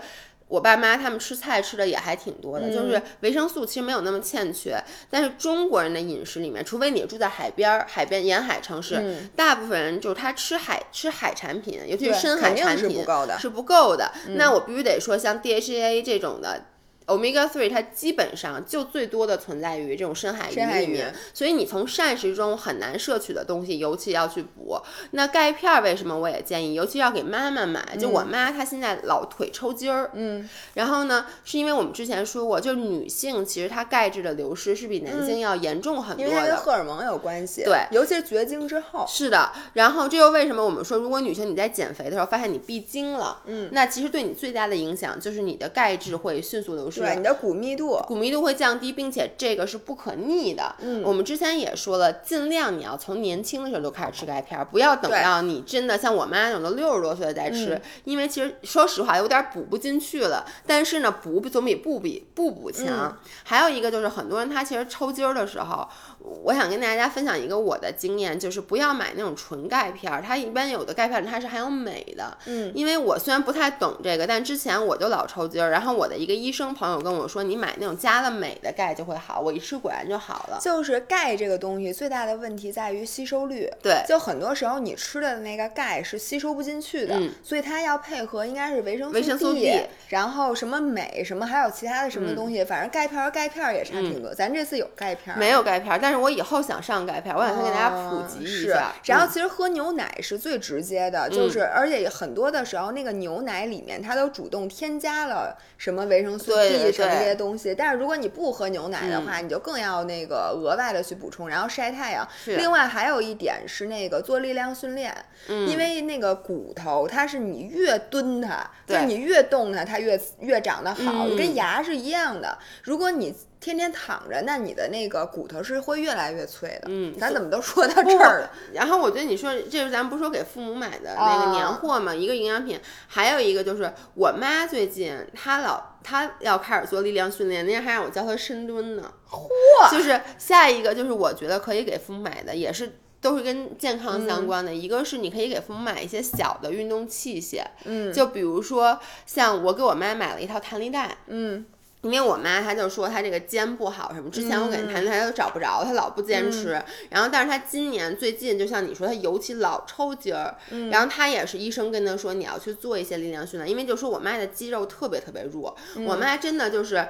我爸妈他们吃菜吃的也还挺多的，就是维生素其实没有那么欠缺。但是中国人的饮食里面，除非你住在海边儿、海边沿海城市，大部分人就是他吃海吃海产品，尤其是深海产品是不够的是不够的。那我必须得说，像 DHA 这种的。Omega three 它基本上就最多的存在于这种深海鱼里面，所以你从膳食中很难摄取的东西，尤其要去补。那钙片儿为什么我也建议，尤其要给妈妈买？就我妈她现在老腿抽筋儿，嗯，然后呢，是因为我们之前说过，就是女性其实她钙质的流失是比男性要严重很多因为它跟的。荷尔蒙有关系，对尤其是绝经之后，是的，然后这又为什么我们说，如果女性你在减肥的时候发现你闭经了，嗯，那其实对你最大的影响就是你的钙质会迅速流失，对你的骨密度，骨密度会降低，并且这个是不可逆的。嗯，我们之前也说了，尽量你要从年轻的时候就开始吃钙片儿，不要等到你真的像我妈那种都六十多岁了再吃，因为其实说实话有点补不进去了。但是呢，补总比不比不补强。还有一个就是很多人他其实抽筋儿的时候，我想跟大家分享一个我的经验，就是不要买那种纯钙片儿，它一般有的钙片儿它是含有镁的。嗯，因为我虽然不太懂这个，但之前我就老抽筋儿，然后我的一个医生朋友跟我说，你买那种加了镁的钙就会好，我一吃果然就好了。就是钙这个东西最大的问题在于吸收率，对就很多时候你吃的那个钙是吸收不进去的，嗯所以它要配合应该是维生维生素 D，D 然后什么镁什么还有其他的什么东西，反正钙片儿钙片儿也差挺多，咱这次有钙片儿。没有钙片儿，但是我以后想上钙片儿，我想先给大家普及一是下。，然后嗯其实喝牛奶是最直接的，就是而且很多的时候，那个牛奶里面它都主动添加了什么维生素对 D 什么这些东西。但是如果你不喝牛奶的话，你就更要那个额外的去补充，然后晒太阳。另外还有一点是那个做力量训练，嗯因为那个骨头它是你越蹲它，就是对你越动它，它越越长得好，嗯跟牙是一样的。如果你天天躺着，那你的那个骨头是会越来越脆的。嗯咱怎么都说到这儿了？然后我觉得你说这是咱不是说给父母买的那个年啊货嘛，一个营养品，还有一个就是我妈最近她老她要开始做力量训练，那天还让我教她深蹲呢。嚯！就是下一个就是我觉得可以给父母买的，也是。都是跟健康相关的，一个是你可以给父母买一些小的运动器械，嗯就比如说像我给我妈买了一套弹力带，嗯。因为我妈她就说她这个肩不好什么，之前我给她弹力她都找不着，她老不坚持。然后，但是她今年最近就像你说，她尤其老抽筋儿。然后她也是医生跟她说你要去做一些力量训练，因为就说我妈的肌肉特别特别弱，我妈真的就是。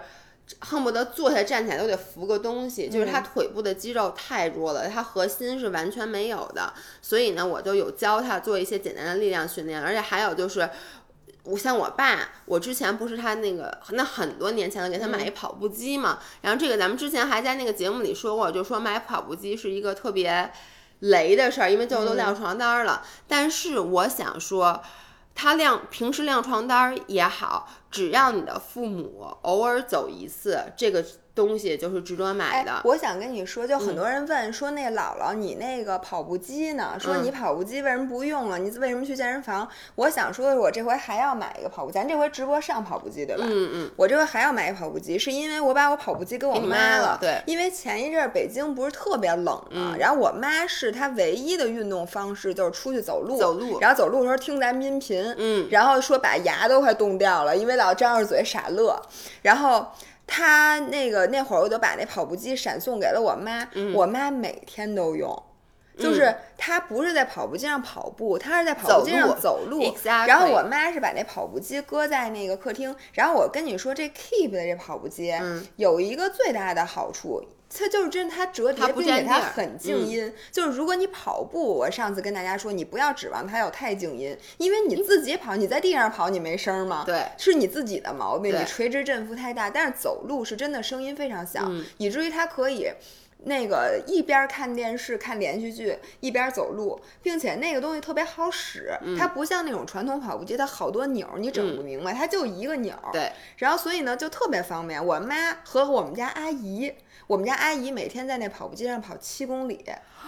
恨不得坐下站起来都得扶个东西，就是她腿部的肌肉太弱了，她核心是完全没有的。所以呢，我就有教她做一些简单的力量训练，而且还有就是。我像我爸，我之前不是他那个，那很多年前了，给他买一跑步机嘛。然后这个咱们之前还在那个节目里说过，就说买跑步机是一个特别雷的事儿，因为最后都撂床单儿了。但是我想说，他晾平时晾床单儿也好，只要你的父母偶尔走一次，这个东西就是值得买的。哎，我想跟你说，就很多人问、说，那姥姥你那个跑步机呢？说你跑步机为什么不用了？你为什么去健身房？我想说的是，我这回还要买一个跑步机，咱这回直播上跑步机对吧？嗯嗯，我这回还要买一个跑步机，是因为我把我跑步机给我妈了。了对因为前一阵儿北京不是特别冷嘛，然后我妈是她唯一的运动方式就是出去走路，走路然后走路的时候听咱们音频，嗯然后说把牙都快冻掉了，因为老张着嘴傻乐，然后。他那个那会儿我就把那跑步机闪送给了我妈，嗯我妈每天都用，就是她不是在跑步机上跑步，她是在跑步机走路上走路。然后我妈是把那跑步机搁在那个客厅，然后我跟你说这 Keep 的这跑步机、嗯有一个最大的好处，它就是真，它折叠，并且它很静嗯音。就是如果你跑步，我上次跟大家说，你不要指望它有太静音，因为你自己跑，你在地上跑，你没声儿吗？对是你自己的毛病，你垂直振幅太大。但是走路是真的声音非常小，嗯以至于它可以。那个一边看电视看连续剧一边走路，并且那个东西特别好使，嗯它不像那种传统跑步机，它好多钮儿你整不明白，它就一个钮儿。对，然后所以呢就特别方便。我妈和我们家阿姨，我们家阿姨每天在那跑步机上跑七公里，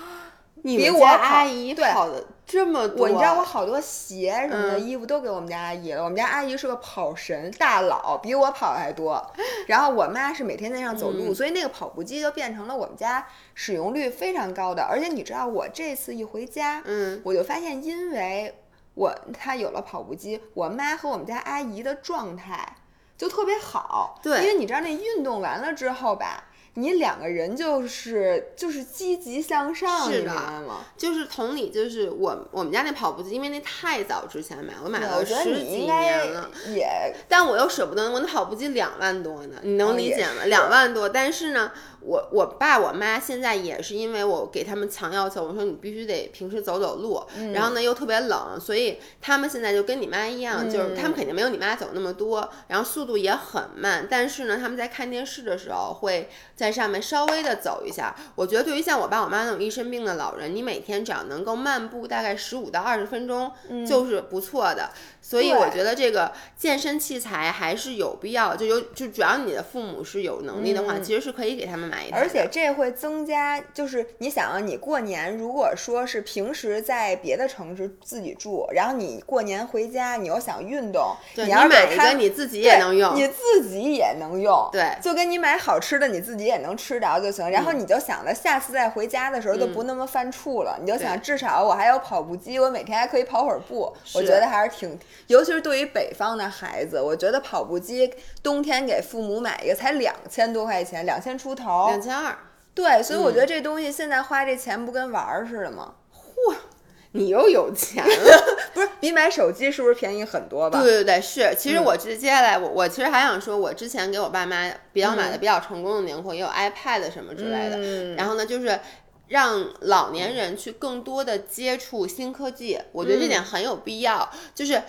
你比我阿姨跑的这么多，我你知道我好多鞋什么的、嗯衣服都给我们家阿姨了。我们家阿姨是个跑神大佬，比我跑的还多。然后我妈是每天在上走路，嗯所以那个跑步机就变成了我们家使用率非常高的。而且你知道，我这次一回家，嗯，我就发现，因为我她有了跑步机，我妈和我们家阿姨的状态就特别好。对因为你知道那运动完了之后吧。你两个人就是就是积极向上，的明白吗？就是同理，就是我我们家那跑步机，因为那太早之前买，我买了十几年了。也但我又舍不得，我那跑步机两万多呢，你能理解吗？两万多，但是呢，我我爸我妈现在也是因为我给他们强要求，我说你必须得平时走走路，嗯然后呢又特别冷，所以他们现在就跟你妈一样，就是他们肯定没有你妈走那么多，然后速度也很慢，但是呢，他们在看电视的时候会在上面稍微的走一下。我觉得对于像我爸我妈那种一身病的老人，你每天只要能够漫步大概十五到二十分钟，就是不错的。所以我觉得这个健身器材还是有必要，就有就主要你的父母是有能力的话，其实是可以给他们买一台。而且这会增加，就是你想啊，你过年如果说是平时在别的城市自己住，然后你过年回家，你又想运动，对你要买一个你自己也能用，你自己也能用，对就跟你买好吃的，你自己也能吃着就行。然后你就想着下次再回家的时候就不那么犯怵了，你就想至少我还有跑步机，我每天还可以跑会儿步，我觉得还是挺，尤其是对于北方的孩子，我觉得跑步机冬天给父母买一个才两千多块钱，两千出头，两千二。对，所以我觉得嗯这东西现在花这钱不跟玩儿似的吗？你又有钱了，不是，比买手机是不是便宜很多吧？对对对，是。其嗯实我直接下来我我其实还想说，我之前给我爸妈比较买的比较成功的年货，也有 iPad 什么之类的。嗯然后呢，就是让老年人去更多的接触新科技，我觉得这点很有必要。就是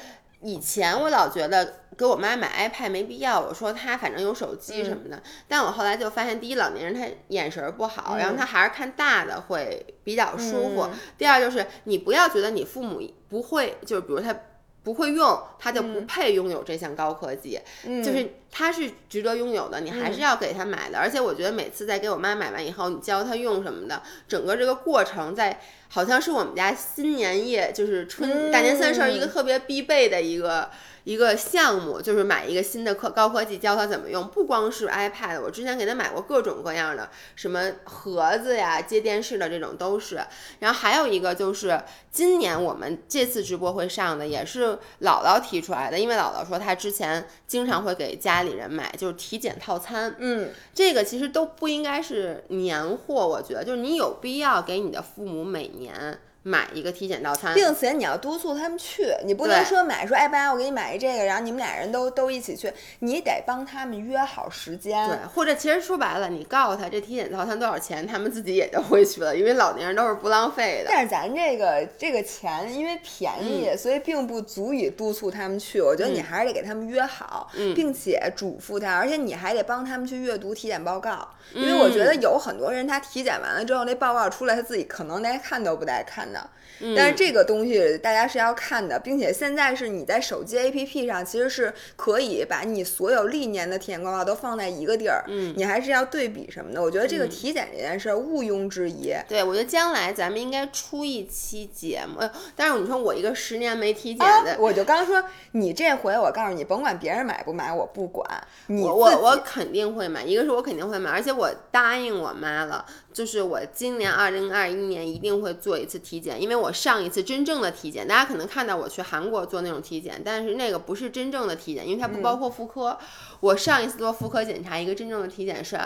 以前我老觉得给我妈买 iPad 没必要，我说她反正有手机什么的。但我后来就发现，第一，老年人他眼神儿不好，然后他还是看大的会比较舒服。嗯第二就是你不要觉得你父母不会，就是比如他。不会用，他就嗯不配拥有这项高科技。就是他是值得拥有的，你还是要给他买的。而且我觉得每次在给我妈买完以后，你教他用什么的，整个这个过程在好像是我们家新年夜，就是春、大年三十儿一个特别必备的一个。一个项目就是买一个新的科高科技，教他怎么用。不光是 iPad，我之前给他买过各种各样的，什么盒子呀、接电视的这种都是。然后还有一个就是今年我们这次直播会上的，也是姥姥提出来的，因为姥姥说她之前经常会给家里人买，就是体检套餐。嗯，这个其实都不应该是年货，我觉得就是你有必要给你的父母每年买一个体检套餐，并且你要督促他们去，你不能说买说哎爸，我给你买一这个，然后你们俩人都都一起去，你得帮他们约好时间。对，或者其实说白了，你告诉他这体检套餐多少钱，他们自己也就会去了，因为老年人都是不浪费的。但是咱这个这个钱因为便宜，嗯所以并不足以督促他们去。我觉得你还是得给他们约好，嗯并且嘱咐他，而且你还得帮他们去阅读体检报告，因为我觉得有很多人他体检完了之后，那报告出来他自己可能连看都不带看的。嗯但是这个东西大家是要看的，并且现在是你在手机 APP 上其实是可以把你所有历年的体检报告都放在一个地儿，嗯你还是要对比什么的。我觉得这个体检这件事儿毋庸置疑。对，我觉得将来咱们应该出一期节目。哎但是你说我一个十年没体检的，，啊我就刚说，你这回我告诉你，甭管别人买不买，我不管，你我我我肯定会买，一个是我肯定会买，而且我答应我妈了，就是我今年二零二一年一定会做一次体检，因为我上一次真正的体检，大家可能看到我去韩国做那种体检，但是那个不是真正的体检，因为它不包括妇科。我上一次做妇科检查，一个真正的体检是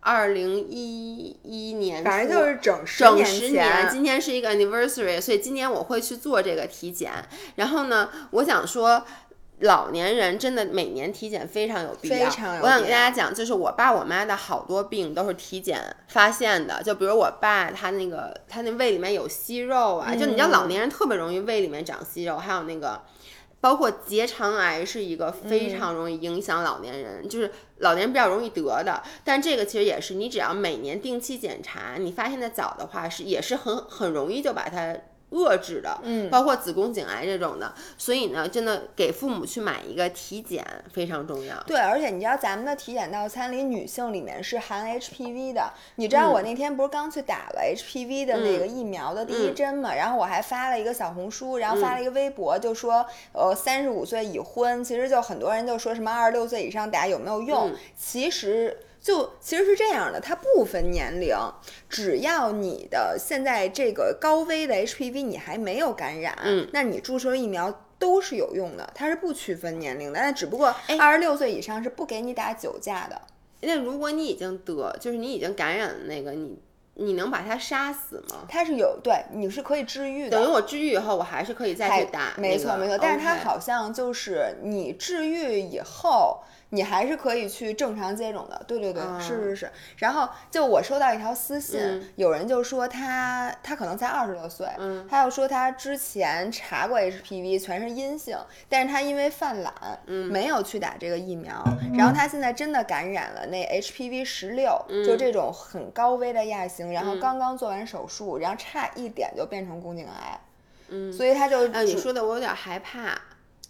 二零一一年初，反正就是整十整十年，今天是一个 anniversary，所以今年我会去做这个体检。然后呢，我想说。老年人真的每年体检非常有必要。非常有我想跟大家讲，就是我爸我妈的好多病都是体检发现的。就比如我爸他那个他那胃里面有息肉啊，就你知道嗯老年人特别容易胃里面长息肉，还有那个。包括结肠癌是一个非常容易影响老年人，就是老年人比较容易得的。但这个其实也是你只要每年定期检查，你发现的早的话，是也是很很容易就把它遏制的。嗯包括子宫颈癌这种的。所以呢，真的给父母去买一个体检非常重要。对，而且你知道咱们的体检套餐里，女性里面是含 HPV 的。你知道我那天不是刚去打了 HPV 的那个疫苗的第一针嘛？然后我还发了一个小红书，然后发了一个微博，就说呃三十五岁已婚，其实就很多人就说什么二十六岁以上打有没有用？其实。就其实是这样的，它不分年龄，只要你的现在这个高危的 HPV 你还没有感染，嗯那你注射疫苗都是有用的，它是不区分年龄的。那只不过哎二十六岁以上是不给你打九价的。那如果你已经得，就是你已经感染了那个，你你能把它杀死吗？它是有对，你是可以治愈的。等于我治愈以后，我还是可以再去打、没错没错，但是它好。好像就是你治愈以后，你还是可以去正常接种的。对对对，是是是。然后就我收到一条私信，嗯有人就说他他可能才二十多岁，嗯他又说他之前查过 HPV 全是阴性，但是他因为犯懒，嗯没有去打这个疫苗，然后他现在真的感染了那 HPV 十六、嗯就这种很高危的亚型，然后刚刚做完手术，然后差一点就变成宫颈癌。嗯，所以他就哎，你说的我有点害怕。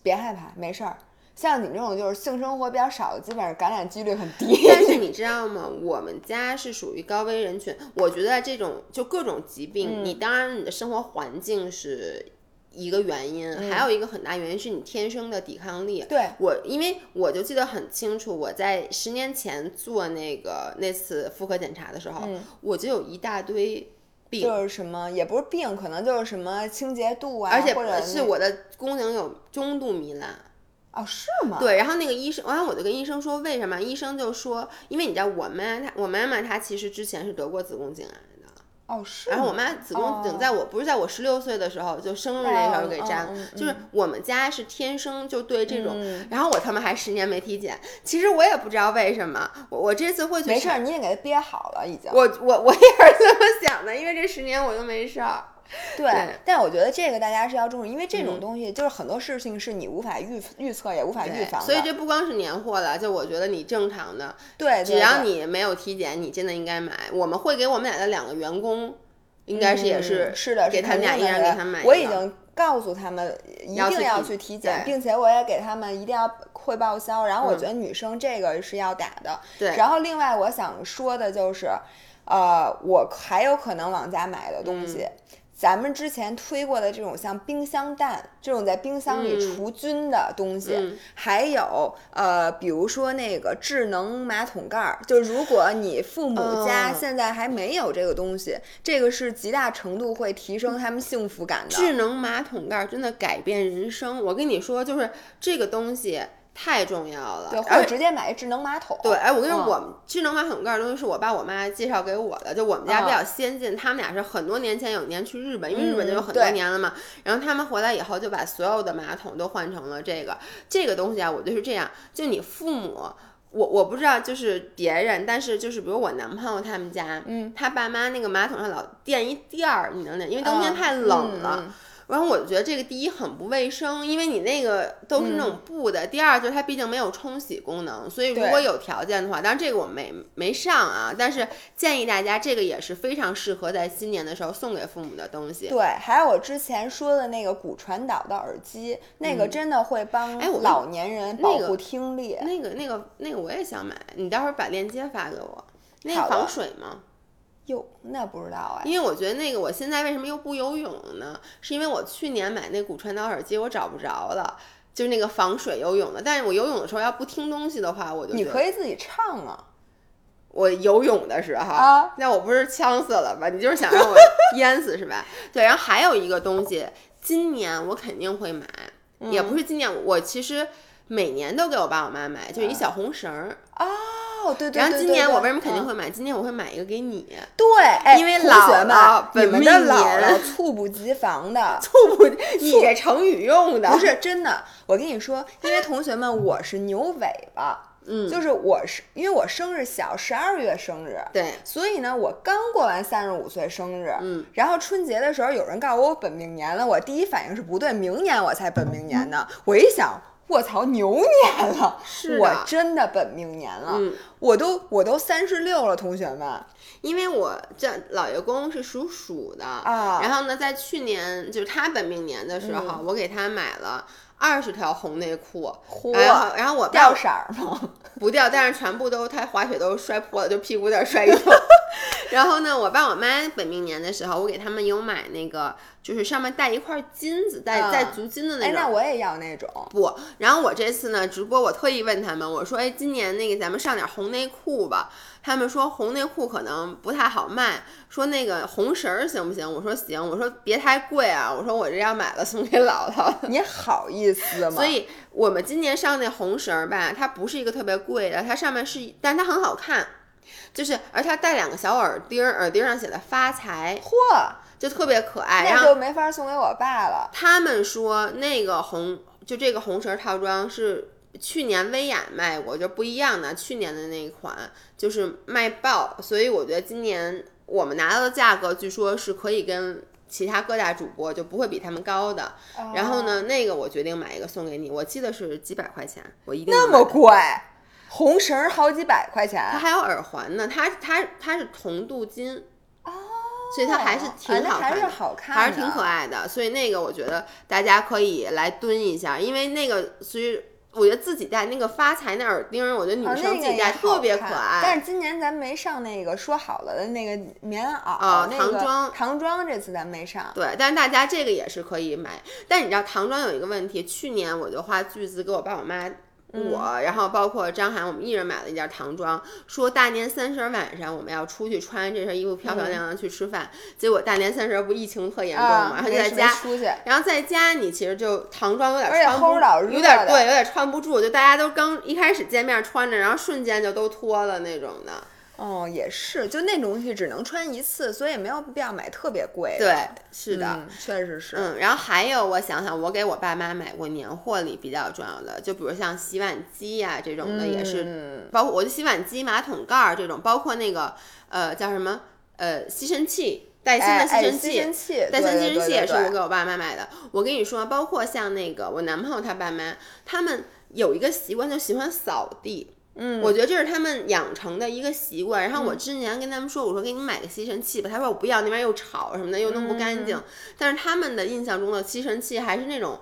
别害怕，没事儿。像你这种就是性生活比较少的，基本上感染几率很低。但是你知道吗？我们家是属于高危人群。我觉得这种就各种疾病，嗯你当然你的生活环境是一个原因，还有一个很大原因是你天生的抵抗力。嗯对我，因为我就记得很清楚，我在十年前做那个那次妇科检查的时候，我就有一大堆病。嗯就是什么也不是病，可能就是什么清洁度啊，而且或者是我的宫颈有中度糜烂，哦是吗？对，然后那个医生，然后我就跟医生说为什么？医生就说，因为你知道我妈她我妈妈她其实之前是得过子宫颈癌的，哦是。然后我妈子宫颈哦在我不是在我十六岁的时候就生日那时候给摘了，就是我们家是天生就对这种，嗯然后我他妈还十年没体检，其实我也不知道为什么，我我这次会去没事儿，你也给他憋好了已经。我我我也是这么想的，因为这十年我都没事儿。对，对但我觉得这个大家是要重视，因为这种嗯东西就是很多事情是你无法预预测也无法预防的。所以这不光是年货了，就我觉得你正常的，对，只要你没有体检，你真的应该买。我们会给我们俩的两个员工，应该是也是、嗯是的，给是他们俩一人给他买一个。我已经告诉他们一定要要去体检，并且我也给他们一定要会报销。然后我嗯觉得女生这个是要打的。对然后另外我想说的就是，呃，我还有可能往家买的东嗯西。咱们之前推过的这种像冰箱蛋这种在冰箱里嗯除菌的东西，嗯还有呃，比如说那个智能马桶盖儿，就如果你父母家嗯现在还没有这个东西，这个是极大程度会提升他们幸福感的。智能马桶盖真的改变人生。我跟你说，就是这个东西太重要了。对，或者直接买一智能马桶。对，哎，我跟你说，嗯我们智能马桶盖儿东西是我爸我妈介绍给我的，就我们家比较先进，他们俩是很多年前有一年去日本，因为日本就有很多年了嘛，然后他们回来以后就把所有的马桶都换成了这个这个东西啊，我就是这样，就你父母。我我不知道，就是别人，但是就是比如我男朋友他们家，嗯，他爸妈那个马桶上老垫一垫儿，你能理解？因为冬天嗯太冷了，嗯嗯然后我就觉得这个第一很不卫生，因为你那个都是那种布的。第二就是它毕竟没有冲洗功能，所以如果有条件的话，当然这个我没没上啊，但是建议大家这个也是非常适合在新年的时候送给父母的东西。对，还有我之前说的那个骨传导的耳机，那个真的会帮哎老年人保护听力。那个那个那个我也想买，你待会儿把链接发给我。那个防水吗？哟，那不知道哎。因为我觉得那个我现在为什么又不游泳了呢？是因为我去年买那骨传导耳机我找不着了，就是那个防水游泳的。但是我游泳的时候要不听东西的话，我就你可以自己唱啊。我游泳的时候，啊那我不是呛死了吧？你就是想让我 淹死是吧？对，然后还有一个东西，今年我肯定会买，也不是今年，我其实每年都给我爸我妈买，就是一小红绳儿。哦，哦，对对对然后今年我为什么肯定嗯会买？今年我会买一个给你，对，哎因为同学们，本你们的命姥姥猝不及防的，猝不，你这成语用的 不是真的。我跟你说，因为同学们，我是牛尾巴，嗯就是我是因为我生日小，十二月生日，对，所以呢，我刚过完三十五岁生日，嗯，然后春节的时候有人告诉我我本命年了，我第一反应是不对，明年我才本命年呢。我一想，卧槽，牛年了，是我真的本命年了，嗯。我都我都三十六了，同学们。因为我这老爷公是属鼠的啊。然后呢，在去年就是他本命年的时候，嗯。我给他买了二十条红内裤，嚯然后然后我掉色儿吗？不掉，但是全部都他滑雪都摔破了，就屁股有点摔一透。然后呢，我爸我妈本命年的时候，我给他们有买那个，就是上面带一块金子，带啊带足金的那哎，种。那我也要那种。不，然后我这次呢直播，我特意问他们，我说，哎，今年那个咱们上点红内裤吧。他们说红内裤可能不太好卖，说那个红绳儿行不行？我说行，我说别太贵啊，我说我这要买了送给姥姥。你好意思吗？所以我们今年上那红绳儿吧，它不是一个特别贵的，它上面是，但它很好看，就是而它带两个小耳钉儿，耳钉上写的发财，嚯，就特别可爱。然后那就没法送给我爸了。他们说那个红，就这个红绳套装是去年薇娅卖过，就不一样的。去年的那一款就是卖爆，所以我觉得今年我们拿到的价格，据说是可以跟其他各大主播就不会比他们高的。然后呢，那个我决定买一个送给你，我记得是几百块钱，我一定那么贵，红绳儿好几百块钱它，还有耳环呢，它它它是铜镀金。所以它还是挺哎那还是好看的，还是挺可爱的。所以那个我觉得大家可以来蹲一下，因为那个所以我觉得自己戴那个发财那耳钉儿，我觉得女啊生自己戴特别可爱。但是今年咱没上那个说好了的那个棉袄，啊那个唐装唐装这次咱没上。对，但是大家这个也是可以买。但你知道唐装有一个问题，去年我就花巨资给我爸我妈。我，然后包括张涵，我们一人买了一件唐装，说大年三十晚上我们要出去穿这身衣服漂漂亮亮去吃饭。结果大年三十不疫情特严重嘛，啊，然后就在家然后在家你其实就唐装有点穿有点的对，有点穿不住，就大家都刚一开始见面穿着，然后瞬间就都脱了那种的。哦，也是，就那种东西只能穿一次，所以没有必要买特别贵的。对，是的。嗯，确实是。嗯，然后还有，我想想，我给我爸妈买过年货里比较重要的，就比如像洗碗机呀、这种的，也是，嗯包括我的洗碗机、马桶盖儿这种，包括那个呃叫什么呃吸尘器，戴森的吸尘器，吸尘器戴森吸尘器也是我给我爸妈买的。我跟你说，包括像那个我男朋友他爸妈，他们有一个习惯，就喜欢扫地。嗯，我觉得这是他们养成的一个习惯。然后我之前跟他们说，我说给你买个吸尘器吧，他说我不要，那边又吵什么的，又弄不干净。但是他们的印象中的吸尘器还是那种。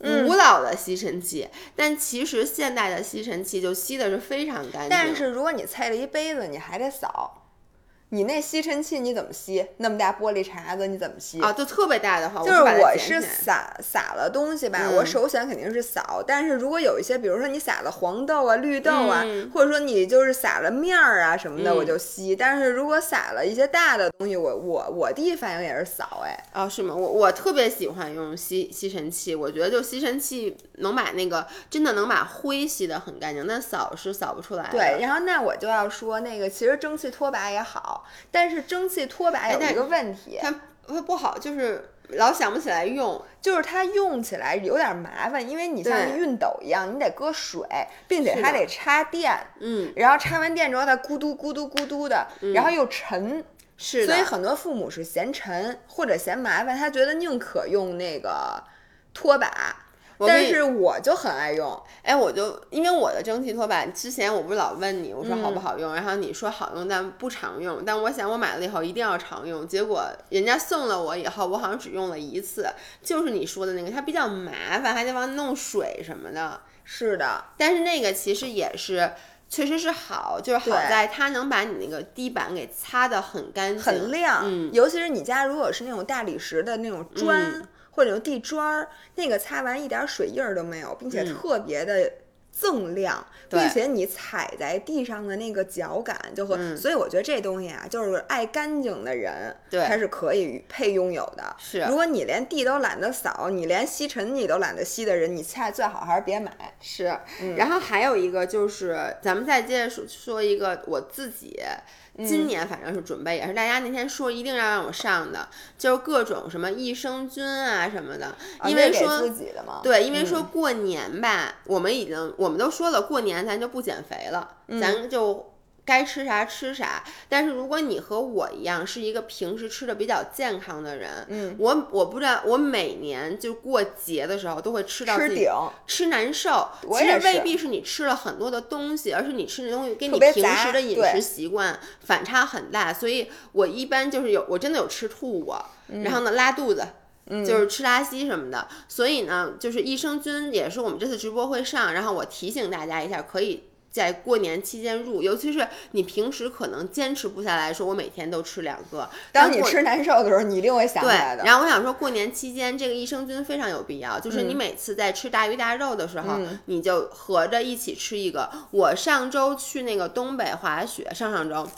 古老的吸尘器，但其实现代的吸尘器就吸的是非常干净。但是如果你踩了一杯子，你还得扫。你那吸尘器你怎么吸？那么大玻璃碴子你怎么吸？啊，就特别大的话，就是我是撒撒了东西吧，嗯我首选肯定是扫。但是如果有一些，比如说你撒了黄豆啊、绿豆啊，嗯或者说你就是撒了面儿啊什么的，嗯我就吸。但是如果撒了一些大的东西，我我我第一反应也是扫。哎，啊，是吗？我我特别喜欢用吸吸尘器，我觉得就吸尘器能把那个真的能把灰吸得很干净，但扫是扫不出来的。对，然后那我就要说那个，其实蒸汽拖把也好，但是蒸汽拖把有一个问题，它它不好，就是老想不起来用。就是它用起来有点麻烦，因为你像熨斗一样，你得搁水，并且还得插电。嗯，然后插完电之后，它咕嘟咕嘟咕嘟的，然后又沉，是的。所以很多父母是嫌沉或者嫌麻烦，他觉得宁可用那个拖把。但是我就很爱用，哎，我就因为我的蒸汽拖把，之前我不是老问你，我说嗯好不好用，然后你说好用，但不常用。但我想我买了以后一定要常用，结果人家送了我以后，我好像只用了一次，就是你说的那个，它比较麻烦，还得往弄水什么的。是的，但是那个其实也是。确实是好，就是好在它能把你那个地板给擦得很干净，很亮。嗯尤其是你家如果是那种大理石的那种砖、嗯或者用地砖儿，那个擦完一点水印儿都没有，并且嗯特别的锃亮，并且你踩在地上的那个脚感就和，所以我觉得这东西啊，就是爱干净的人，对，它是可以配拥有的。是，如果你连地都懒得扫，你连吸尘你都懒得吸的人，你恰最好还是别买。是，然后还有一个就是，咱们再接着说说一个我自己。今年反正是准备，也是大家那天说一定要让我上的，就是各种什么益生菌啊什么的，因为说对，因为说过年吧，我们已经我们都说了，过年咱就不减肥了，咱就。该吃啥吃啥，但是如果你和我一样是一个平时吃的比较健康的人，嗯，我我不知道，我每年就过节的时候都会吃到吃顶吃难受。其实未必是你吃了很多的东西，而是你吃的东西跟你平时的饮食习惯反差很大。所以我一般就是有我真的有吃吐过，然后呢拉肚子，就是吃拉稀什么的。所以呢，就是益生菌也是我们这次直播会上，然后我提醒大家一下，可以。在过年期间入，尤其是你平时可能坚持不下来说，我每天都吃两个。当你吃难受的时候，你一定会想起来的。然后我想说，过年期间这个益生菌非常有必要，就是你每次在吃大鱼大肉的时候，你就合着一起吃一个。我上周去那个东北滑雪，上上周，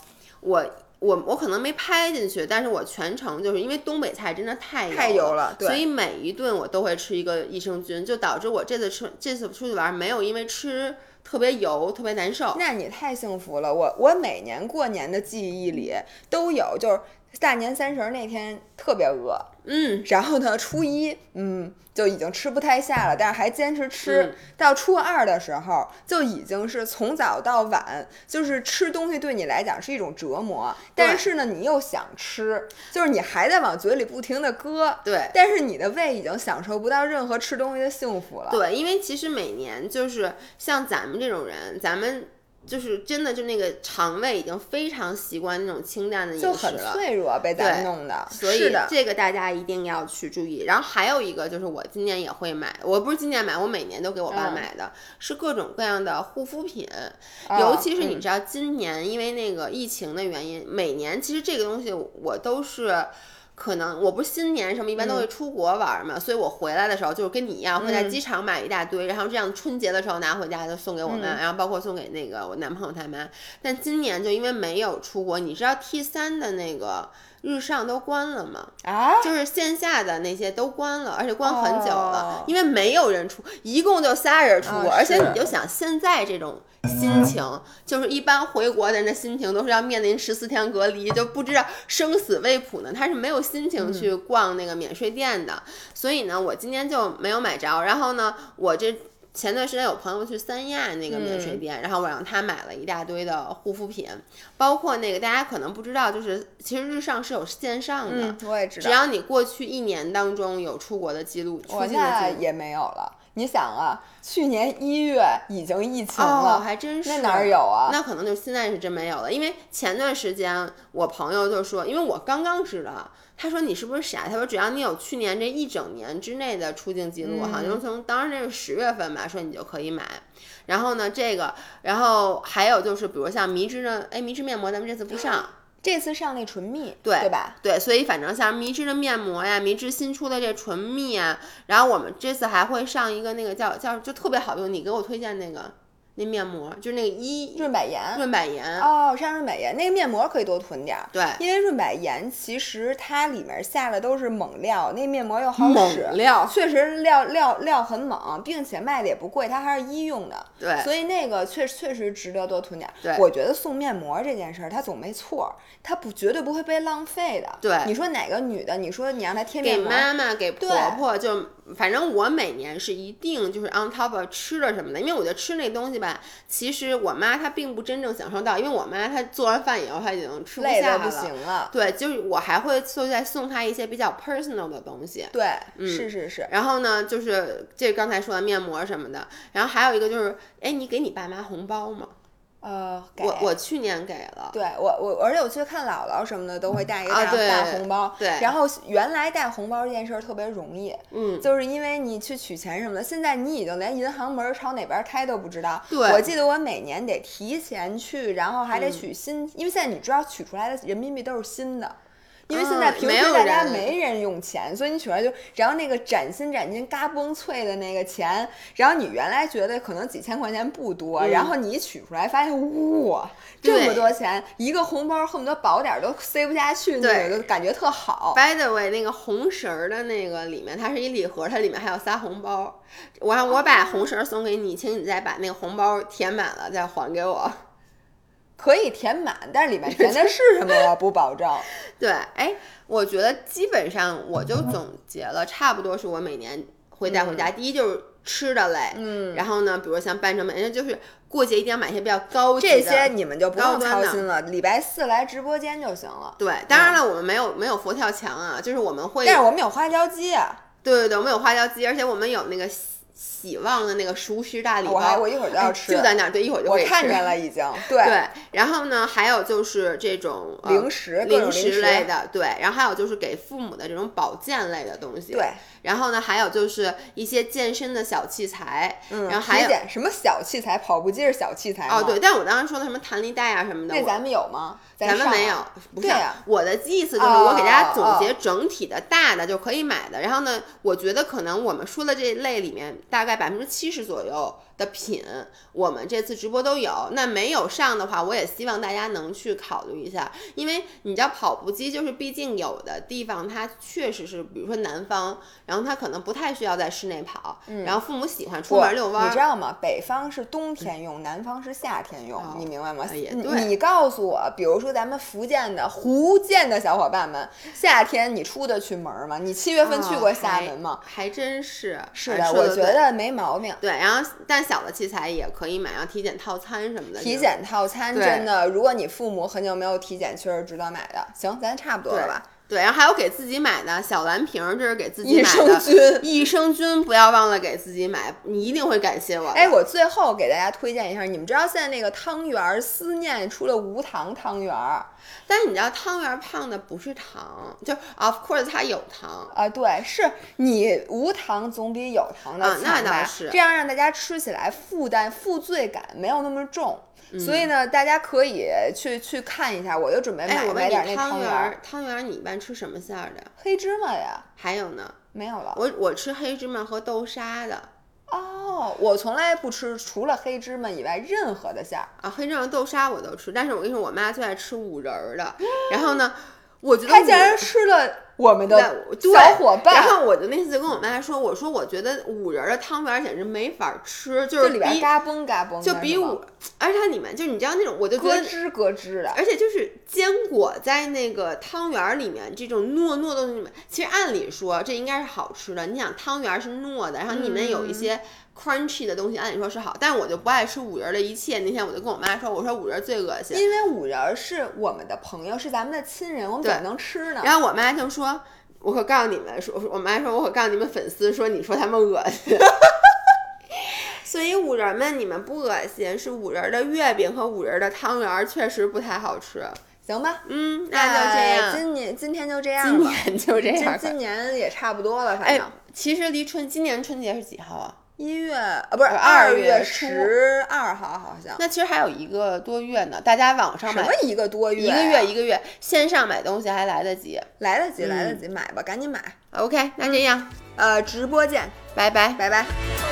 我我我可能没拍进去，但是我全程就是因为东北菜真的太太油了，所以每一顿我都会吃一个益生菌，就导致我这次吃这次出去玩没有因为吃。特别油，特别难受。那你太幸福了。我我每年过年的记忆里都有，就是大年三十那天特别饿。嗯，然后呢，初一，嗯，就已经吃不太下了，但是还坚持吃。到初二的时候，就已经是从早到晚，就是吃东西对你来讲是一种折磨。但是呢，你又想吃，就是你还在往嘴里不停的搁。对。但是你的胃已经享受不到任何吃东西的幸福了。对，因为其实每年就是像咱们这种人，咱们。就是真的，就那个肠胃已经非常习惯那种清淡的饮食了，就很脆弱，被咱弄的。所以这个大家一定要去注意。然后还有一个就是我今年也会买，我不是今年买，我每年都给我爸买的，是各种各样的护肤品。尤其是你知道，今年因为那个疫情的原因，每年其实这个东西我都是。可能我不是新年什么一般都会出国玩嘛，所以我回来的时候就是跟你一样会在机场买一大堆，然后这样春节的时候拿回家就送给我妈，然后包括送给那个我男朋友他妈。但今年就因为没有出国，你知道 T 三的那个日上都关了嘛？啊，就是线下的那些都关了，而且关很久了，因为没有人出，一共就仨人出国，而且你就想现在这种。心情就是一般回国的人的心情都是要面临十四天隔离，就不知道生死未卜呢。他是没有心情去逛那个免税店的，所以呢，我今天就没有买着。然后呢，我这前段时间有朋友去三亚那个免税店，然后我让他买了一大堆的护肤品，包括那个大家可能不知道，就是其实日上是有线上的，我也知道。只要你过去一年当中有出国的记录，我现在也没有了。你想啊，去年一月已经疫情了，还真是。那哪儿有啊？那可能就现在是真没有了。因为前段时间我朋友就说，因为我刚刚知道，他说你是不是傻？他说只要你有去年这一整年之内的出境记录，好像从当时那是十月份吧，说你就可以买。然后呢，这个，然后还有就是，比如像迷之的，哎，迷之面膜咱们这次不上。这次上那唇蜜，对对吧？对，所以反正像迷之的面膜呀，迷之新出的这唇蜜啊，然后我们这次还会上一个那个叫叫就特别好用，你给我推荐那个。那面膜就是那个一润百颜，润百颜哦，上润百颜那个面膜可以多囤点儿，对，因为润百颜其实它里面下的都是猛料，那面膜又好使，猛料确实料料料很猛，并且卖的也不贵，它还是医用的，对，所以那个确确实值得多囤点儿。对，我觉得送面膜这件事儿，它总没错，它不绝对不会被浪费的。对，你说哪个女的，你说你让她贴面膜，给妈妈给婆婆就。反正我每年是一定就是 on top of 吃的什么的，因为我觉得吃那东西吧，其实我妈她并不真正享受到，因为我妈她做完饭以后她已经吃不下了，不行了。对，就是我还会就在送她一些比较 personal 的东西。对，嗯，是是是。然后呢，就是这刚才说的面膜什么的，然后还有一个就是，哎，你给你爸妈红包吗？呃，我我去年给了，对我我而且我去看姥姥什么的都会带一个大大红包，对。然后原来带红包这件事儿特别容易，嗯，就是因为你去取钱什么的，现在你已经连银行门朝哪边开都不知道。对，我记得我每年得提前去，然后还得取新，因为现在你知道取出来的人民币都是新的。因为现在平时大家没人用钱，所以你取出来就，然后那个崭新崭新嘎嘣脆的那个钱，然后你原来觉得可能几千块钱不多，然后你一取出来发现哇，这么多钱，一个红包恨不得薄点儿都塞不下去，那对个就感觉特好。By the way，那个红绳儿的那个里面，它是一礼盒，它里面还有仨红包。我让我把红绳儿送给你，请你再把那个红包填满了再还给我。可以填满，但是里面 填的是什么我不保证。对，哎，我觉得基本上我就总结了，差不多是我每年会带回家。第一就是吃的类，嗯，然后呢，比如像半成品，就是过节一定要买一些比较高级的。这些你们就不用操心了，礼拜四来直播间就行了。对，当然了，我们没有没有佛跳墙啊，就是我们会，但是我们有花椒鸡啊，对对对，我们有花椒鸡，而且我们有那个喜喜旺的那个熟食大礼包，我还我一会儿就要哎吃就在那儿，对，一会儿就我可以吃看见了已经。对，对，然后呢，还有就是这种、呃、零食各种零零食类的，对，然后还有就是给父母的这种保健类的东西，对，然后呢，还有就是一些健身的小器材，嗯，然后还有什么小器材，跑步机是小器材吗哦，对，，但我刚刚说的什么弹力带啊什么的，我那咱们有吗？咱们没有，不是对我的意思就是哦我给大家总哦结整体的大的就可以买的。然后呢，我觉得可能我们说的这一类里面，大概百分之七十左右的品，我们这次直播都有。那没有上的话，我也希望大家能去考虑一下，因为你知道跑步机就是，毕竟有的地方它确实是，比如说南方，然后它可能不太需要在室内跑，然后父母喜欢出门遛弯儿。你知道吗？北方是冬天用，南方是夏天用，哦你明白吗？对你告诉我，比如说咱们福建的、福建的小伙伴们，夏天你出得去门儿吗？你七月份去过哦厦门吗？还还真是，是的，我觉得没毛病。对，然后但小的器材也可以买，像体检套餐什么的。体检套餐真的，如果你父母很久没有体检，确实值得买的。行，咱差不多了吧？对，然后还有给自己买的小蓝瓶儿，这是给自己益生买的。菌。益生菌不要忘了给自己买，你一定会感谢我的。哎，我最后给大家推荐一下，你们知道现在那个汤圆儿思念出了无糖汤圆儿但是你知道汤圆儿胖的不是糖，就 of course 它有糖。啊？对，是你无糖总比有糖的啊那倒是这样让大家吃起来负担负罪感没有那么重。嗯所以呢，大家可以去去看一下，我又准备哎，买哎，买点那汤圆儿，汤圆儿你一般吃什么馅儿的？黑芝麻呀，还有呢？没有了。我我吃黑芝麻和豆沙的哦，我从来不吃除了黑芝麻以外任何的馅儿。啊，黑芝麻豆沙我都吃，但是我跟你说，我妈最爱吃五仁儿的。然后呢，我觉得五他竟然吃了我们的小伙伴，然后我就那次就跟我妈说，我说我觉得五仁儿的汤圆儿简直没法吃，就就是里边比嘎嘣嘎嘣就比五，而且它里面就你知道那种，我就觉得。咯吱咯吱的。而且就是坚果在那个汤圆儿里面，这种糯糯的里面，其实按理说这应该是好吃的。你想汤圆儿是糯的，然后里面有一些嗯 crunchy 的东西，按理说是好，但是我就不爱吃五仁儿的一切。那天我就跟我妈说，我说五仁儿最恶心。因为五仁儿是我们的朋友，是咱们的亲人，我们怎么能吃呢？然后我妈就说：“我可告诉你们，说我妈说，我可告诉你们粉丝说，你说他们恶心。”所以五仁儿们，你们不恶心，是五仁儿的月饼和五仁儿的汤圆儿确实不太好吃。行吧，嗯，那就这样，今年今天就这样今。年就这样。今今年也差不多了，反哎正，其实离春今年春节是几号啊？一月啊，不是呃二二月十二号，好像那其实还有一个多月呢，大家网上买什么一个多月一，个月一个月，线上买东西还来得及。来得及，来得嗯及，买吧，赶紧买。OK，那这样，呃，直播见，拜拜。拜拜。